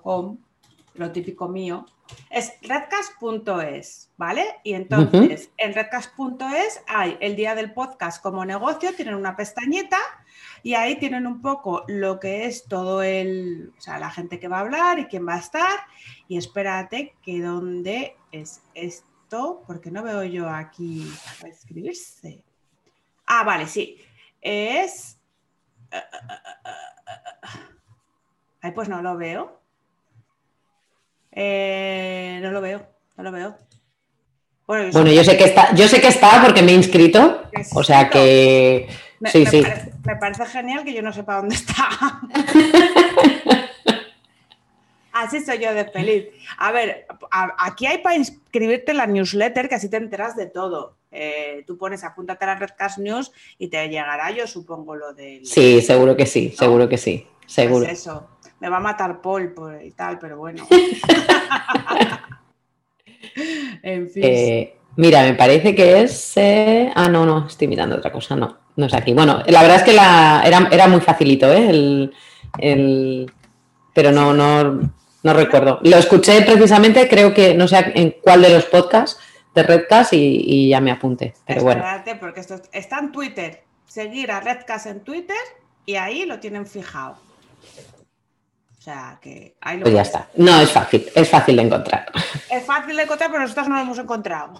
.com, lo típico mío. Es redcast.es, ¿vale? Y entonces en redcast.es hay el día del podcast como negocio, tienen una pestañita y ahí tienen un poco lo que es todo el, o sea, la gente que va a hablar y quién va a estar. Y espérate que dónde es esto, porque no veo yo aquí para escribirse. Ah, vale, sí. Es... Ay, pues no lo veo. Eh, no lo veo, no lo veo. Bueno, yo, sé que está, yo sé que está porque me he inscrito. O sea que. sí, sí. me parece genial que yo no sepa dónde está. Así soy yo de feliz. A ver, aquí hay para inscribirte en la newsletter que así te enteras de todo. Eh, tú pones apúntate a la Redcast News y te llegará, yo supongo, lo del. Sí, seguro que sí, seguro que sí, seguro. Pues eso, me va a matar Paul y tal, pero bueno. en fin. Eh, mira, me parece que es. Eh, ah, no, no, estoy mirando otra cosa, no, no es aquí. Bueno, la verdad es que la... era, muy facilito, ¿eh? El, Pero no, no, no recuerdo. Lo escuché precisamente, creo que no sé en cuál de los podcasts de Redcast y, ya me apunte. Pero bueno. porque esto está en Twitter. Seguir a Redcast en Twitter y ahí lo tienen fijado. O sea que ahí lo Pues ya está. No, es fácil, es fácil de encontrar. Es fácil de encontrar, pero nosotros no lo hemos encontrado.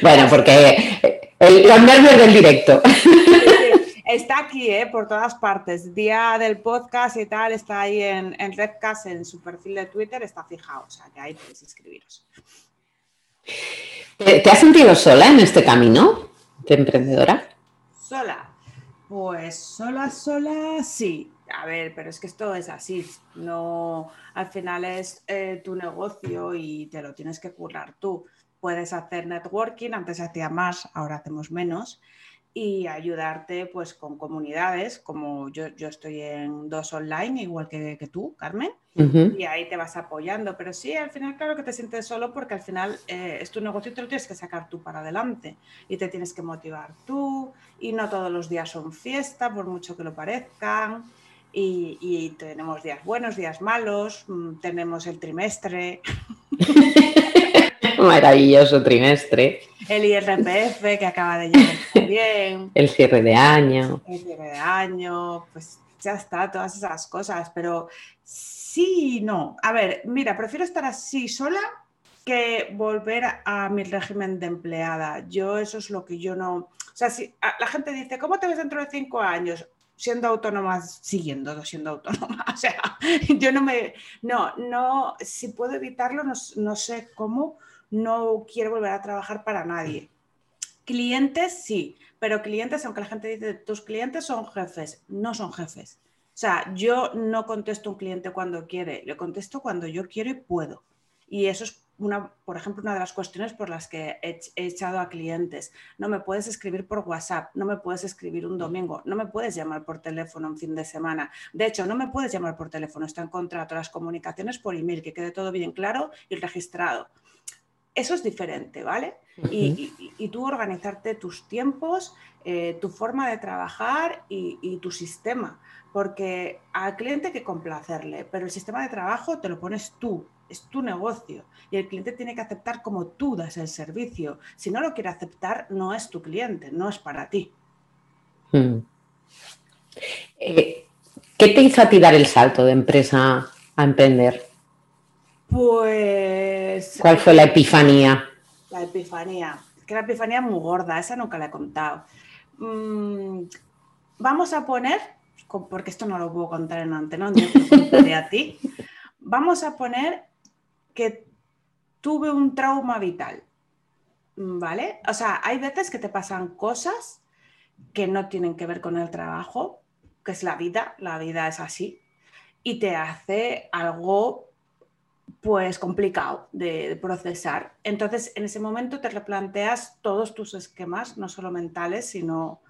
bueno, porque los nervios del directo. Está aquí, ¿eh? por todas partes. Día del podcast y tal, está ahí en, en Redcast, en su perfil de Twitter, está fijado. O sea, que ahí podéis inscribiros. ¿Te, has sentido sola en este camino de emprendedora? Sola. Pues sola, sola, sí. A ver, pero es que esto es así. No, al final es eh, tu negocio y te lo tienes que currar tú. Puedes hacer networking, antes hacía más, ahora hacemos menos y ayudarte pues con comunidades, como yo, yo estoy en dos online, igual que, que tú, Carmen, y ahí te vas apoyando. Pero sí, al final, claro que te sientes solo porque al final eh, es tu negocio y te lo tienes que sacar tú para adelante y te tienes que motivar tú y no todos los días son fiesta, por mucho que lo parezcan. Y, y tenemos días buenos, días malos, mm, tenemos el trimestre. Maravilloso trimestre. El IRPF que acaba de llegar también. El cierre de año. El cierre de año, pues ya está, todas esas cosas, pero sí no. A ver, mira, prefiero estar así sola que volver a mi régimen de empleada. Yo eso es lo que yo no... O sea, si la gente dice, ¿cómo te ves dentro de cinco años? Siendo autónoma, siguiendo siendo autónoma. O sea, yo no me, no, no, si puedo evitarlo, no, no, sé cómo, no quiero volver a trabajar para nadie. Clientes sí, pero clientes, aunque la gente dice, tus clientes son jefes, no son jefes. O sea, yo no contesto a un cliente cuando quiere, le contesto cuando yo quiero y puedo. Y eso es una, por ejemplo, una de las cuestiones por las que he, echado a clientes. No me puedes escribir por WhatsApp, no me puedes escribir un domingo, no me puedes llamar por teléfono un fin de semana. De hecho, no me puedes llamar por teléfono, está en contrato las comunicaciones por email, que quede todo bien claro y registrado eso es diferente, ¿vale? y, tú organizarte tus tiempos, eh, tu forma de trabajar y, tu sistema, porque al cliente hay que complacerle, pero el sistema de trabajo te lo pones tú, es tu negocio y el cliente tiene que aceptar como tú das el servicio. Si no lo quiere aceptar, no es tu cliente, no es para ti. Hmm. Eh, ¿Qué te hizo a ti dar el salto de empresa a emprender? Pues... ¿Cuál fue la epifanía? La epifanía. Que la epifanía es muy gorda, esa nunca la he contado. Mm, vamos a poner, porque esto no lo puedo contar en antena, no te a ti. Vamos a poner que tuve un trauma vital. ¿Vale? O sea, hay veces que te pasan cosas que no tienen que ver con el trabajo, que es la vida, la vida es así, y te hace algo pues complicado de, procesar. Entonces, en ese momento te replanteas todos tus esquemas, no solo mentales, sino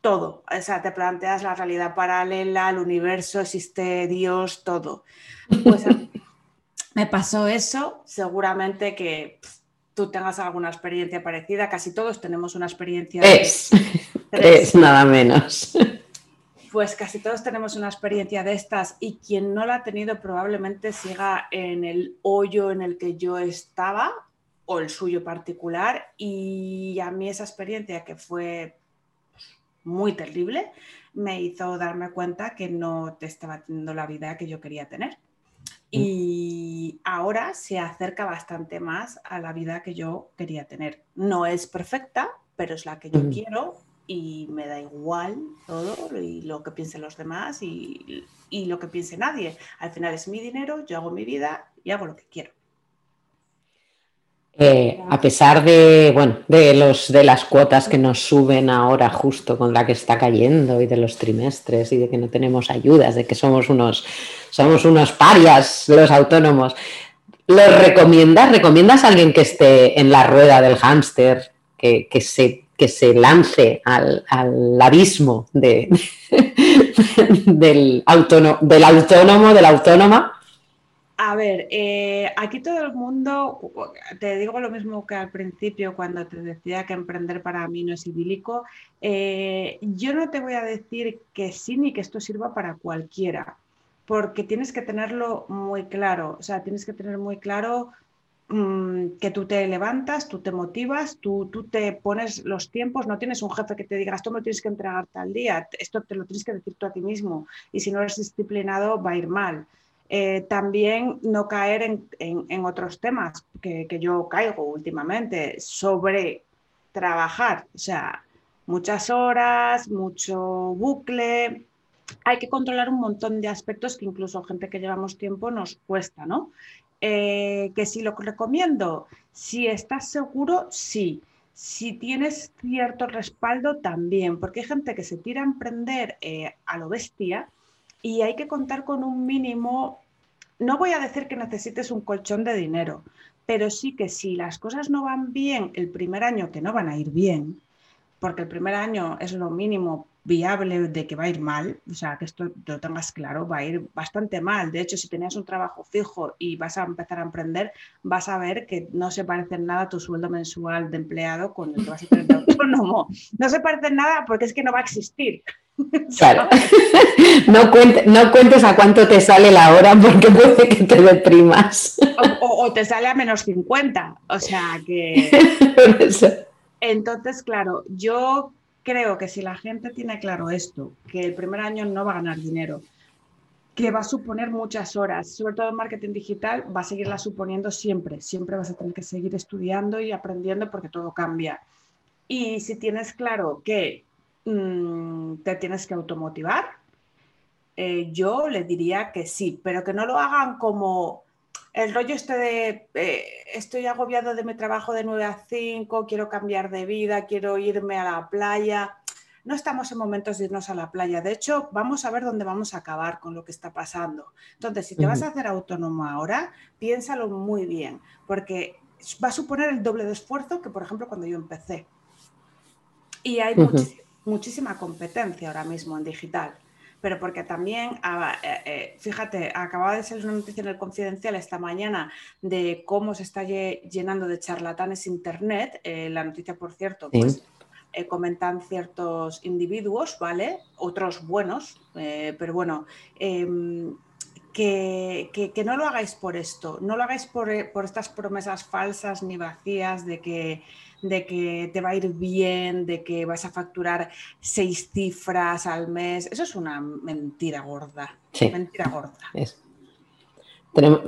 todo. O sea, te planteas la realidad paralela, el universo, existe Dios, todo. Pues me pasó eso, seguramente que tú tengas alguna experiencia parecida, casi todos tenemos una experiencia. Es, es nada menos. Pues casi todos tenemos una experiencia de estas y quien no la ha tenido probablemente siga en el hoyo en el que yo estaba o el suyo particular y a mí esa experiencia que fue muy terrible me hizo darme cuenta que no te estaba teniendo la vida que yo quería tener. Mm. Y ahora se acerca bastante más a la vida que yo quería tener. No es perfecta, pero es la que yo mm. quiero y me da igual todo y lo que piensen los demás y, lo que piense nadie. Al final es mi dinero, yo hago mi vida y hago lo que quiero. Eh, a pesar de, bueno, de, los, de las cuotas que nos suben ahora justo con la que está cayendo y de los trimestres y de que no tenemos ayudas, de que somos unos, somos unos parias los autónomos, ¿los recomiendas? ¿Recomiendas a alguien que esté en la rueda del hámster, que, que se que se lance al, abismo de, del, autónomo, del autónomo, de la autónoma? A ver, eh, aquí todo el mundo, te digo lo mismo que al principio cuando te decía que emprender para mí no es idílico, eh, yo no te voy a decir que sí ni que esto sirva para cualquiera, porque tienes que tenerlo muy claro, o sea, tienes que tener muy claro Mm, que tú te levantas, tú te motivas, tú, tú, te pones los tiempos, no tienes un jefe que te diga esto me tienes que entregar tal día, esto te lo tienes que decir tú a ti mismo y si no eres disciplinado va a ir mal. Eh, también no caer en, en, otros temas que, que, yo caigo últimamente sobre trabajar, o sea, muchas horas, mucho bucle, hay que controlar un montón de aspectos que incluso gente que llevamos tiempo nos cuesta, ¿no? Eh, que si lo recomiendo, si estás seguro, sí. Si tienes cierto respaldo, también, porque hay gente que se tira a emprender eh, a lo bestia y hay que contar con un mínimo, no voy a decir que necesites un colchón de dinero, pero sí que si las cosas no van bien el primer año, que no van a ir bien, porque el primer año es lo mínimo viable de que va a ir mal, o sea, que esto lo tengas claro, va a ir bastante mal. De hecho, si tenías un trabajo fijo y vas a empezar a emprender, vas a ver que no se parece en nada tu sueldo mensual de empleado con el que vas a tener de autónomo. No se parece en nada porque es que no va a existir. Claro. No, no, cuentes a cuánto te sale la hora porque puede que te deprimas. O, o te sale a menos 50. O sea que. Entonces, claro, yo creo que si la gente tiene claro esto, que el primer año no va a ganar dinero, que va a suponer muchas horas, sobre todo en marketing digital, va a seguirla suponiendo siempre. Siempre vas a tener que seguir estudiando y aprendiendo porque todo cambia. Y si tienes claro que mm, te tienes que automotivar, eh, yo le diría que sí, pero que no lo hagan como el rollo este de eh, estoy agobiado de mi trabajo de 9 a 5, quiero cambiar de vida, quiero irme a la playa. No estamos en momentos de irnos a la playa. De hecho, vamos a ver dónde vamos a acabar con lo que está pasando. Entonces, si te vas a hacer autónomo ahora, piénsalo muy bien, porque va a suponer el doble de esfuerzo que, por ejemplo, cuando yo empecé. Y hay muchísima competencia ahora mismo en digital pero porque también, ah, eh, eh, fíjate, acababa de salir una noticia en el Confidencial esta mañana de cómo se está llenando de charlatanes Internet. Eh, la noticia, por cierto, pues comentan ciertos individuos, ¿vale? Otros buenos, pero bueno, em, que, que, no lo hagáis por esto, no lo hagáis por, por estas promesas falsas ni vacías de que de que te va a ir bien, de que vas a facturar seis cifras al mes. Eso es una mentira gorda. Sí. Mentira gorda.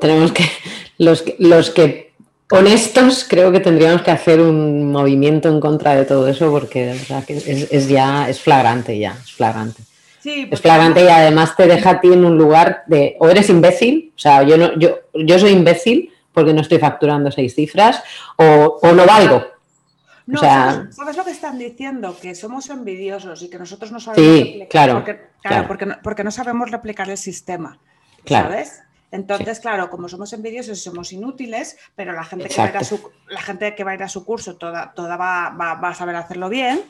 Tenemos, que los, los que honestos, creo que tendríamos que hacer un movimiento en contra de todo eso porque es, ya, es flagrante ya, es flagrante. es flagrante y además te deja a ti en un lugar de, o eres imbécil, o sea, yo, no, yo, yo soy imbécil porque no estoy facturando seis cifras, o, o no valgo, no, ¿sabes, lo que están diciendo? Que somos envidiosos y que nosotros no sabemos sí, claro, porque, claro, Porque, no, porque, no, sabemos replicar el sistema. ¿Sabes? Entonces, claro, como somos envidiosos y somos inútiles, pero la gente, que va, a ir a su, la gente que va a ir a su curso toda, toda va, va, a saber hacerlo bien,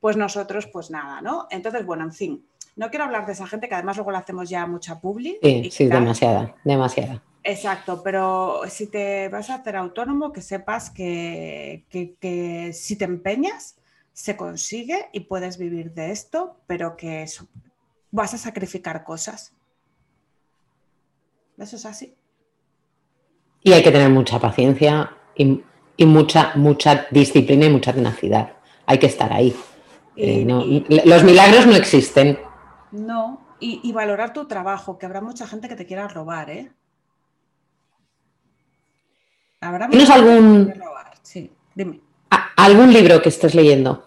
pues nosotros, pues nada, ¿no? Entonces, bueno, en fin, no quiero hablar de esa gente que además luego le hacemos ya mucha publi. Sí, sí, demasiada, demasiada. Exacto, pero si te vas a hacer autónomo, que sepas que, si te empeñas, se consigue y puedes vivir de esto, pero que vas a sacrificar cosas. Eso es así. Y hay que tener mucha paciencia y, mucha, mucha disciplina y mucha tenacidad. Hay que estar ahí. Eh, los milagros no existen. No, y, y, valorar tu trabajo, que habrá mucha gente que te quiera robar, ¿eh? ¿Tienes algún, algún libro que estés leyendo?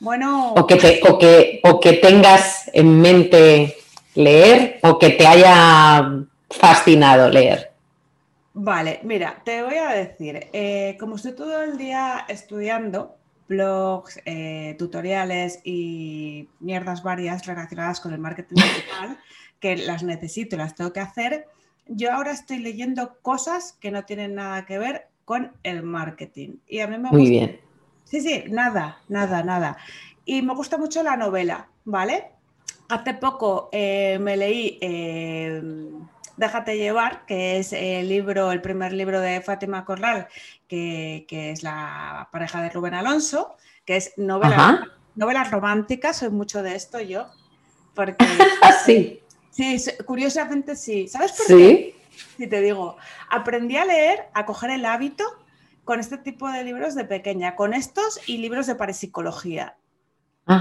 Bueno. O que, te, o, que, o que tengas en mente leer o que te haya fascinado leer. Vale, mira, te voy a decir, eh, como estoy todo el día estudiando blogs, eh, tutoriales y mierdas varias relacionadas con el marketing digital, que las necesito las tengo que hacer, yo ahora estoy leyendo cosas que no tienen nada que ver con el marketing. Y a mí me Muy bien. Sí, sí, nada, nada, nada. Y me gusta mucho la novela, ¿vale? Hace poco eh, me leí eh, Déjate llevar, que es el libro, el primer libro de Fátima Corral, que, es la pareja de Rubén Alonso, que es novela, novelas románticas, soy mucho de esto yo, porque sí. Sí, curiosamente sí. ¿Sabes por qué? Si te digo, aprendí a leer, a coger el hábito con este tipo de libros de pequeña, con estos y libros de parapsicología.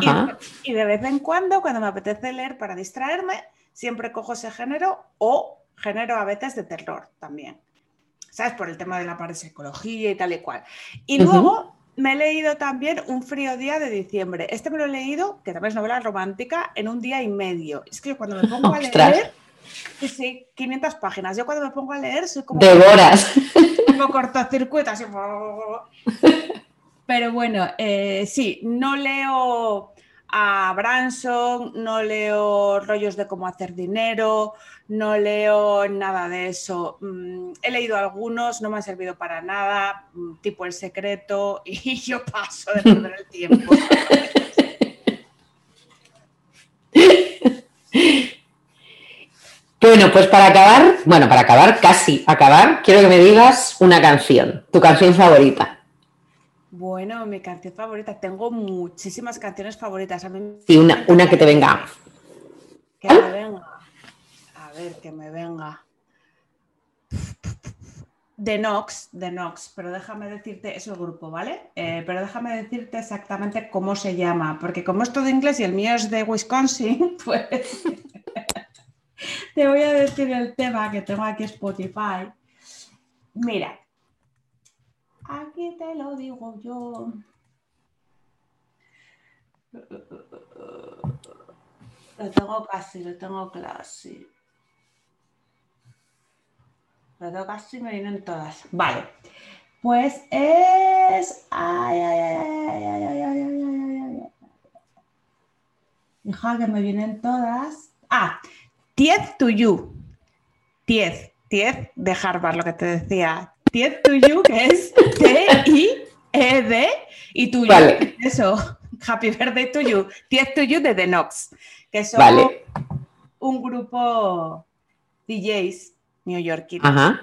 Y, y, de vez en cuando, cuando me apetece leer para distraerme, siempre cojo ese género o género a veces de terror también. ¿Sabes? Por el tema de la parapsicología y tal y cual. Y luego me he leído también Un frío día de diciembre. Este me lo he leído, que también es novela romántica, en un día y medio. Es que cuando me pongo a leer, sí, 500 páginas. Yo cuando me pongo a leer soy como... Devoras. Como cortocircuito, así. Pero bueno, eh, sí, no leo a Branson, no leo rollos de cómo hacer dinero, no leo nada de eso. Mm, he leído algunos, no me han servido para nada, mm, tipo El Secreto, y yo paso de perder el tiempo. Bueno, pues para acabar, bueno, para acabar, casi acabar, quiero que me digas una canción, tu canción favorita. Bueno, mi canción favorita, tengo muchísimas canciones favoritas. A sí, una, una que te venga. Que me venga. A ver, que me venga. De Nox, de Nox, pero déjame decirte, es el grupo, ¿vale? Eh, pero déjame decirte exactamente cómo se llama, porque como es todo inglés y el mío es de Wisconsin, pues te voy a decir el tema que tengo aquí Spotify. Mira, Aquí te lo digo yo. Lo tengo casi, lo tengo casi. Lo tengo casi, me vienen todas. Vale. Pues es. Ay, ay, ay, ay, ay, ay, ay, Hija, que me vienen todas. Ah, 10 to you. 10, 10 de Harvard, lo que te decía. Tied to you, que es T-I-E-D, y tuyo, eso, Happy Birthday to you, Tied to you de The Knox, que son un grupo DJs neoyorquinos. Ajá,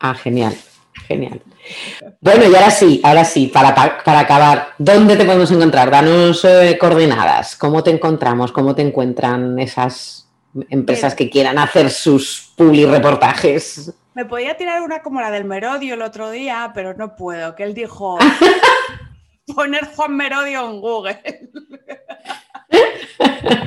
ah, genial. Genial. Bueno, y ahora sí, ahora sí, para, para acabar, ¿dónde te podemos encontrar? Danos eh, coordenadas, ¿cómo te encontramos? ¿Cómo te encuentran esas empresas que quieran hacer sus publi reportajes. Me podía tirar una como la del Merodio el otro día, pero no puedo, que él dijo poner Juan Merodio en Google.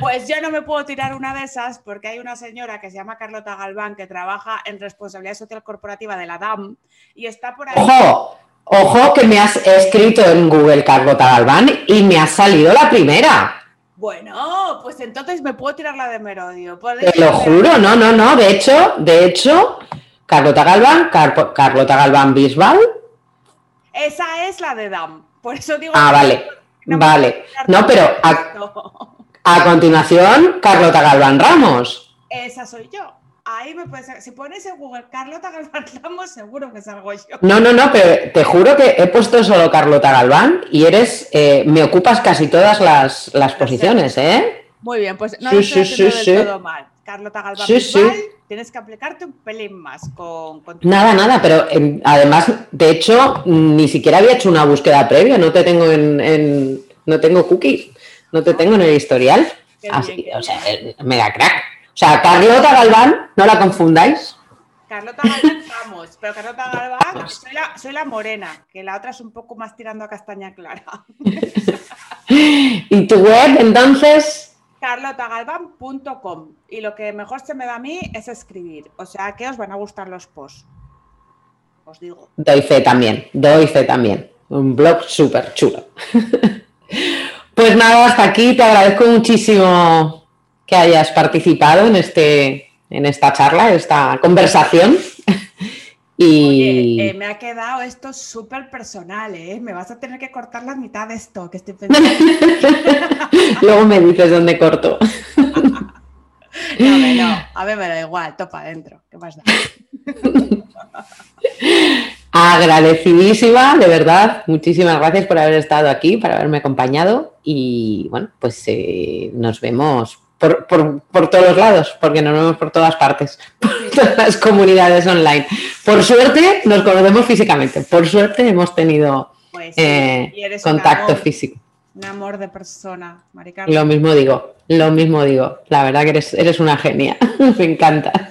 Pues yo no me puedo tirar una de esas porque hay una señora que se llama Carlota Galván que trabaja en responsabilidad social corporativa de la DAM y está por ahí. ¡Ojo! Ojo que me has escrito en Google Carlota Galván y me ha salido la primera. Bueno, pues entonces me puedo tirar la de Merodio. Te lo juro, no, no, no. De hecho, de hecho, Carlota Galván, Carlota Galván Bisbal. Esa es la de DAM. Por eso digo. Ah, vale. vale. No, pero a continuación, Carlota Galván Ramos. Esa soy yo. Ahí me puedes. Si pones en Google Carlota Galván Ramos, seguro que salgo yo. No, no, no, pero te juro que he puesto solo Carlota Galván y eres. Eh, me ocupas casi todas las, las posiciones, ¿eh? Muy bien, pues no sí, sí, sí, sí. todo mal. Carlota Galván sí. Tienes que aplicarte un pelín más con. nada, nada, pero además, de hecho, ni siquiera había hecho una búsqueda previa, no te tengo en, en no tengo cookies. No te tengo en el historial. Así, o sea, mega crack. O sea, Carlota Galván, no la confundáis. Carlota Galván vamos, pero Carlota Galván soy la, morena, que la otra es un poco más tirando a castaña clara. ¿Y tu web entonces? carlotagalván.com y lo que mejor se me da a mí es escribir, o sea que os van a gustar los posts. Os digo. Doy fe también, doy fe también. Un blog súper chulo. Pues nada, hasta aquí. Te agradezco muchísimo que hayas participado en, este, en esta charla, esta conversación. Y... Oye, eh, me ha quedado esto súper personal, ¿eh? Me vas a tener que cortar la mitad de esto que estoy pensando. Luego me dices dónde corto. no, no, a ver me da igual, topa adentro. ¿Qué más da? Agradecidísima, de verdad. Muchísimas gracias por haber estado aquí, por haberme acompañado. Y bueno, pues eh, nos vemos por, todos los lados, porque nos vemos por todas partes, por todas las comunidades online. Por suerte nos conocemos físicamente, por suerte hemos tenido pues eh, contacto físico. Un amor de persona, Lo mismo digo, lo mismo digo. La verdad que eres, eres una genia, me encanta.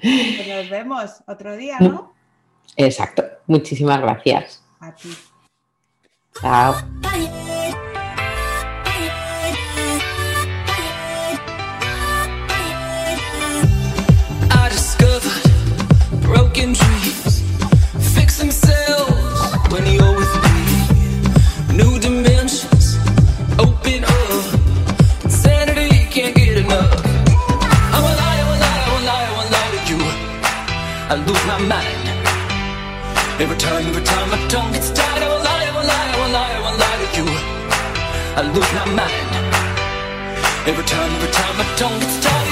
Pues nos vemos otro día, ¿no? Exacto. Muchísimas gracias. A ti. Chao. Broken dreams fix themselves when you're with me. New dimensions open up. Insanity can't get enough. I will lie, I will lie, I will lie, I will lie to you. I lose my mind. Every time, every time my tongue gets tied, I will lie, I will lie, I will lie, I will lie to you. I lose my mind. Every time, every time my tongue gets tied.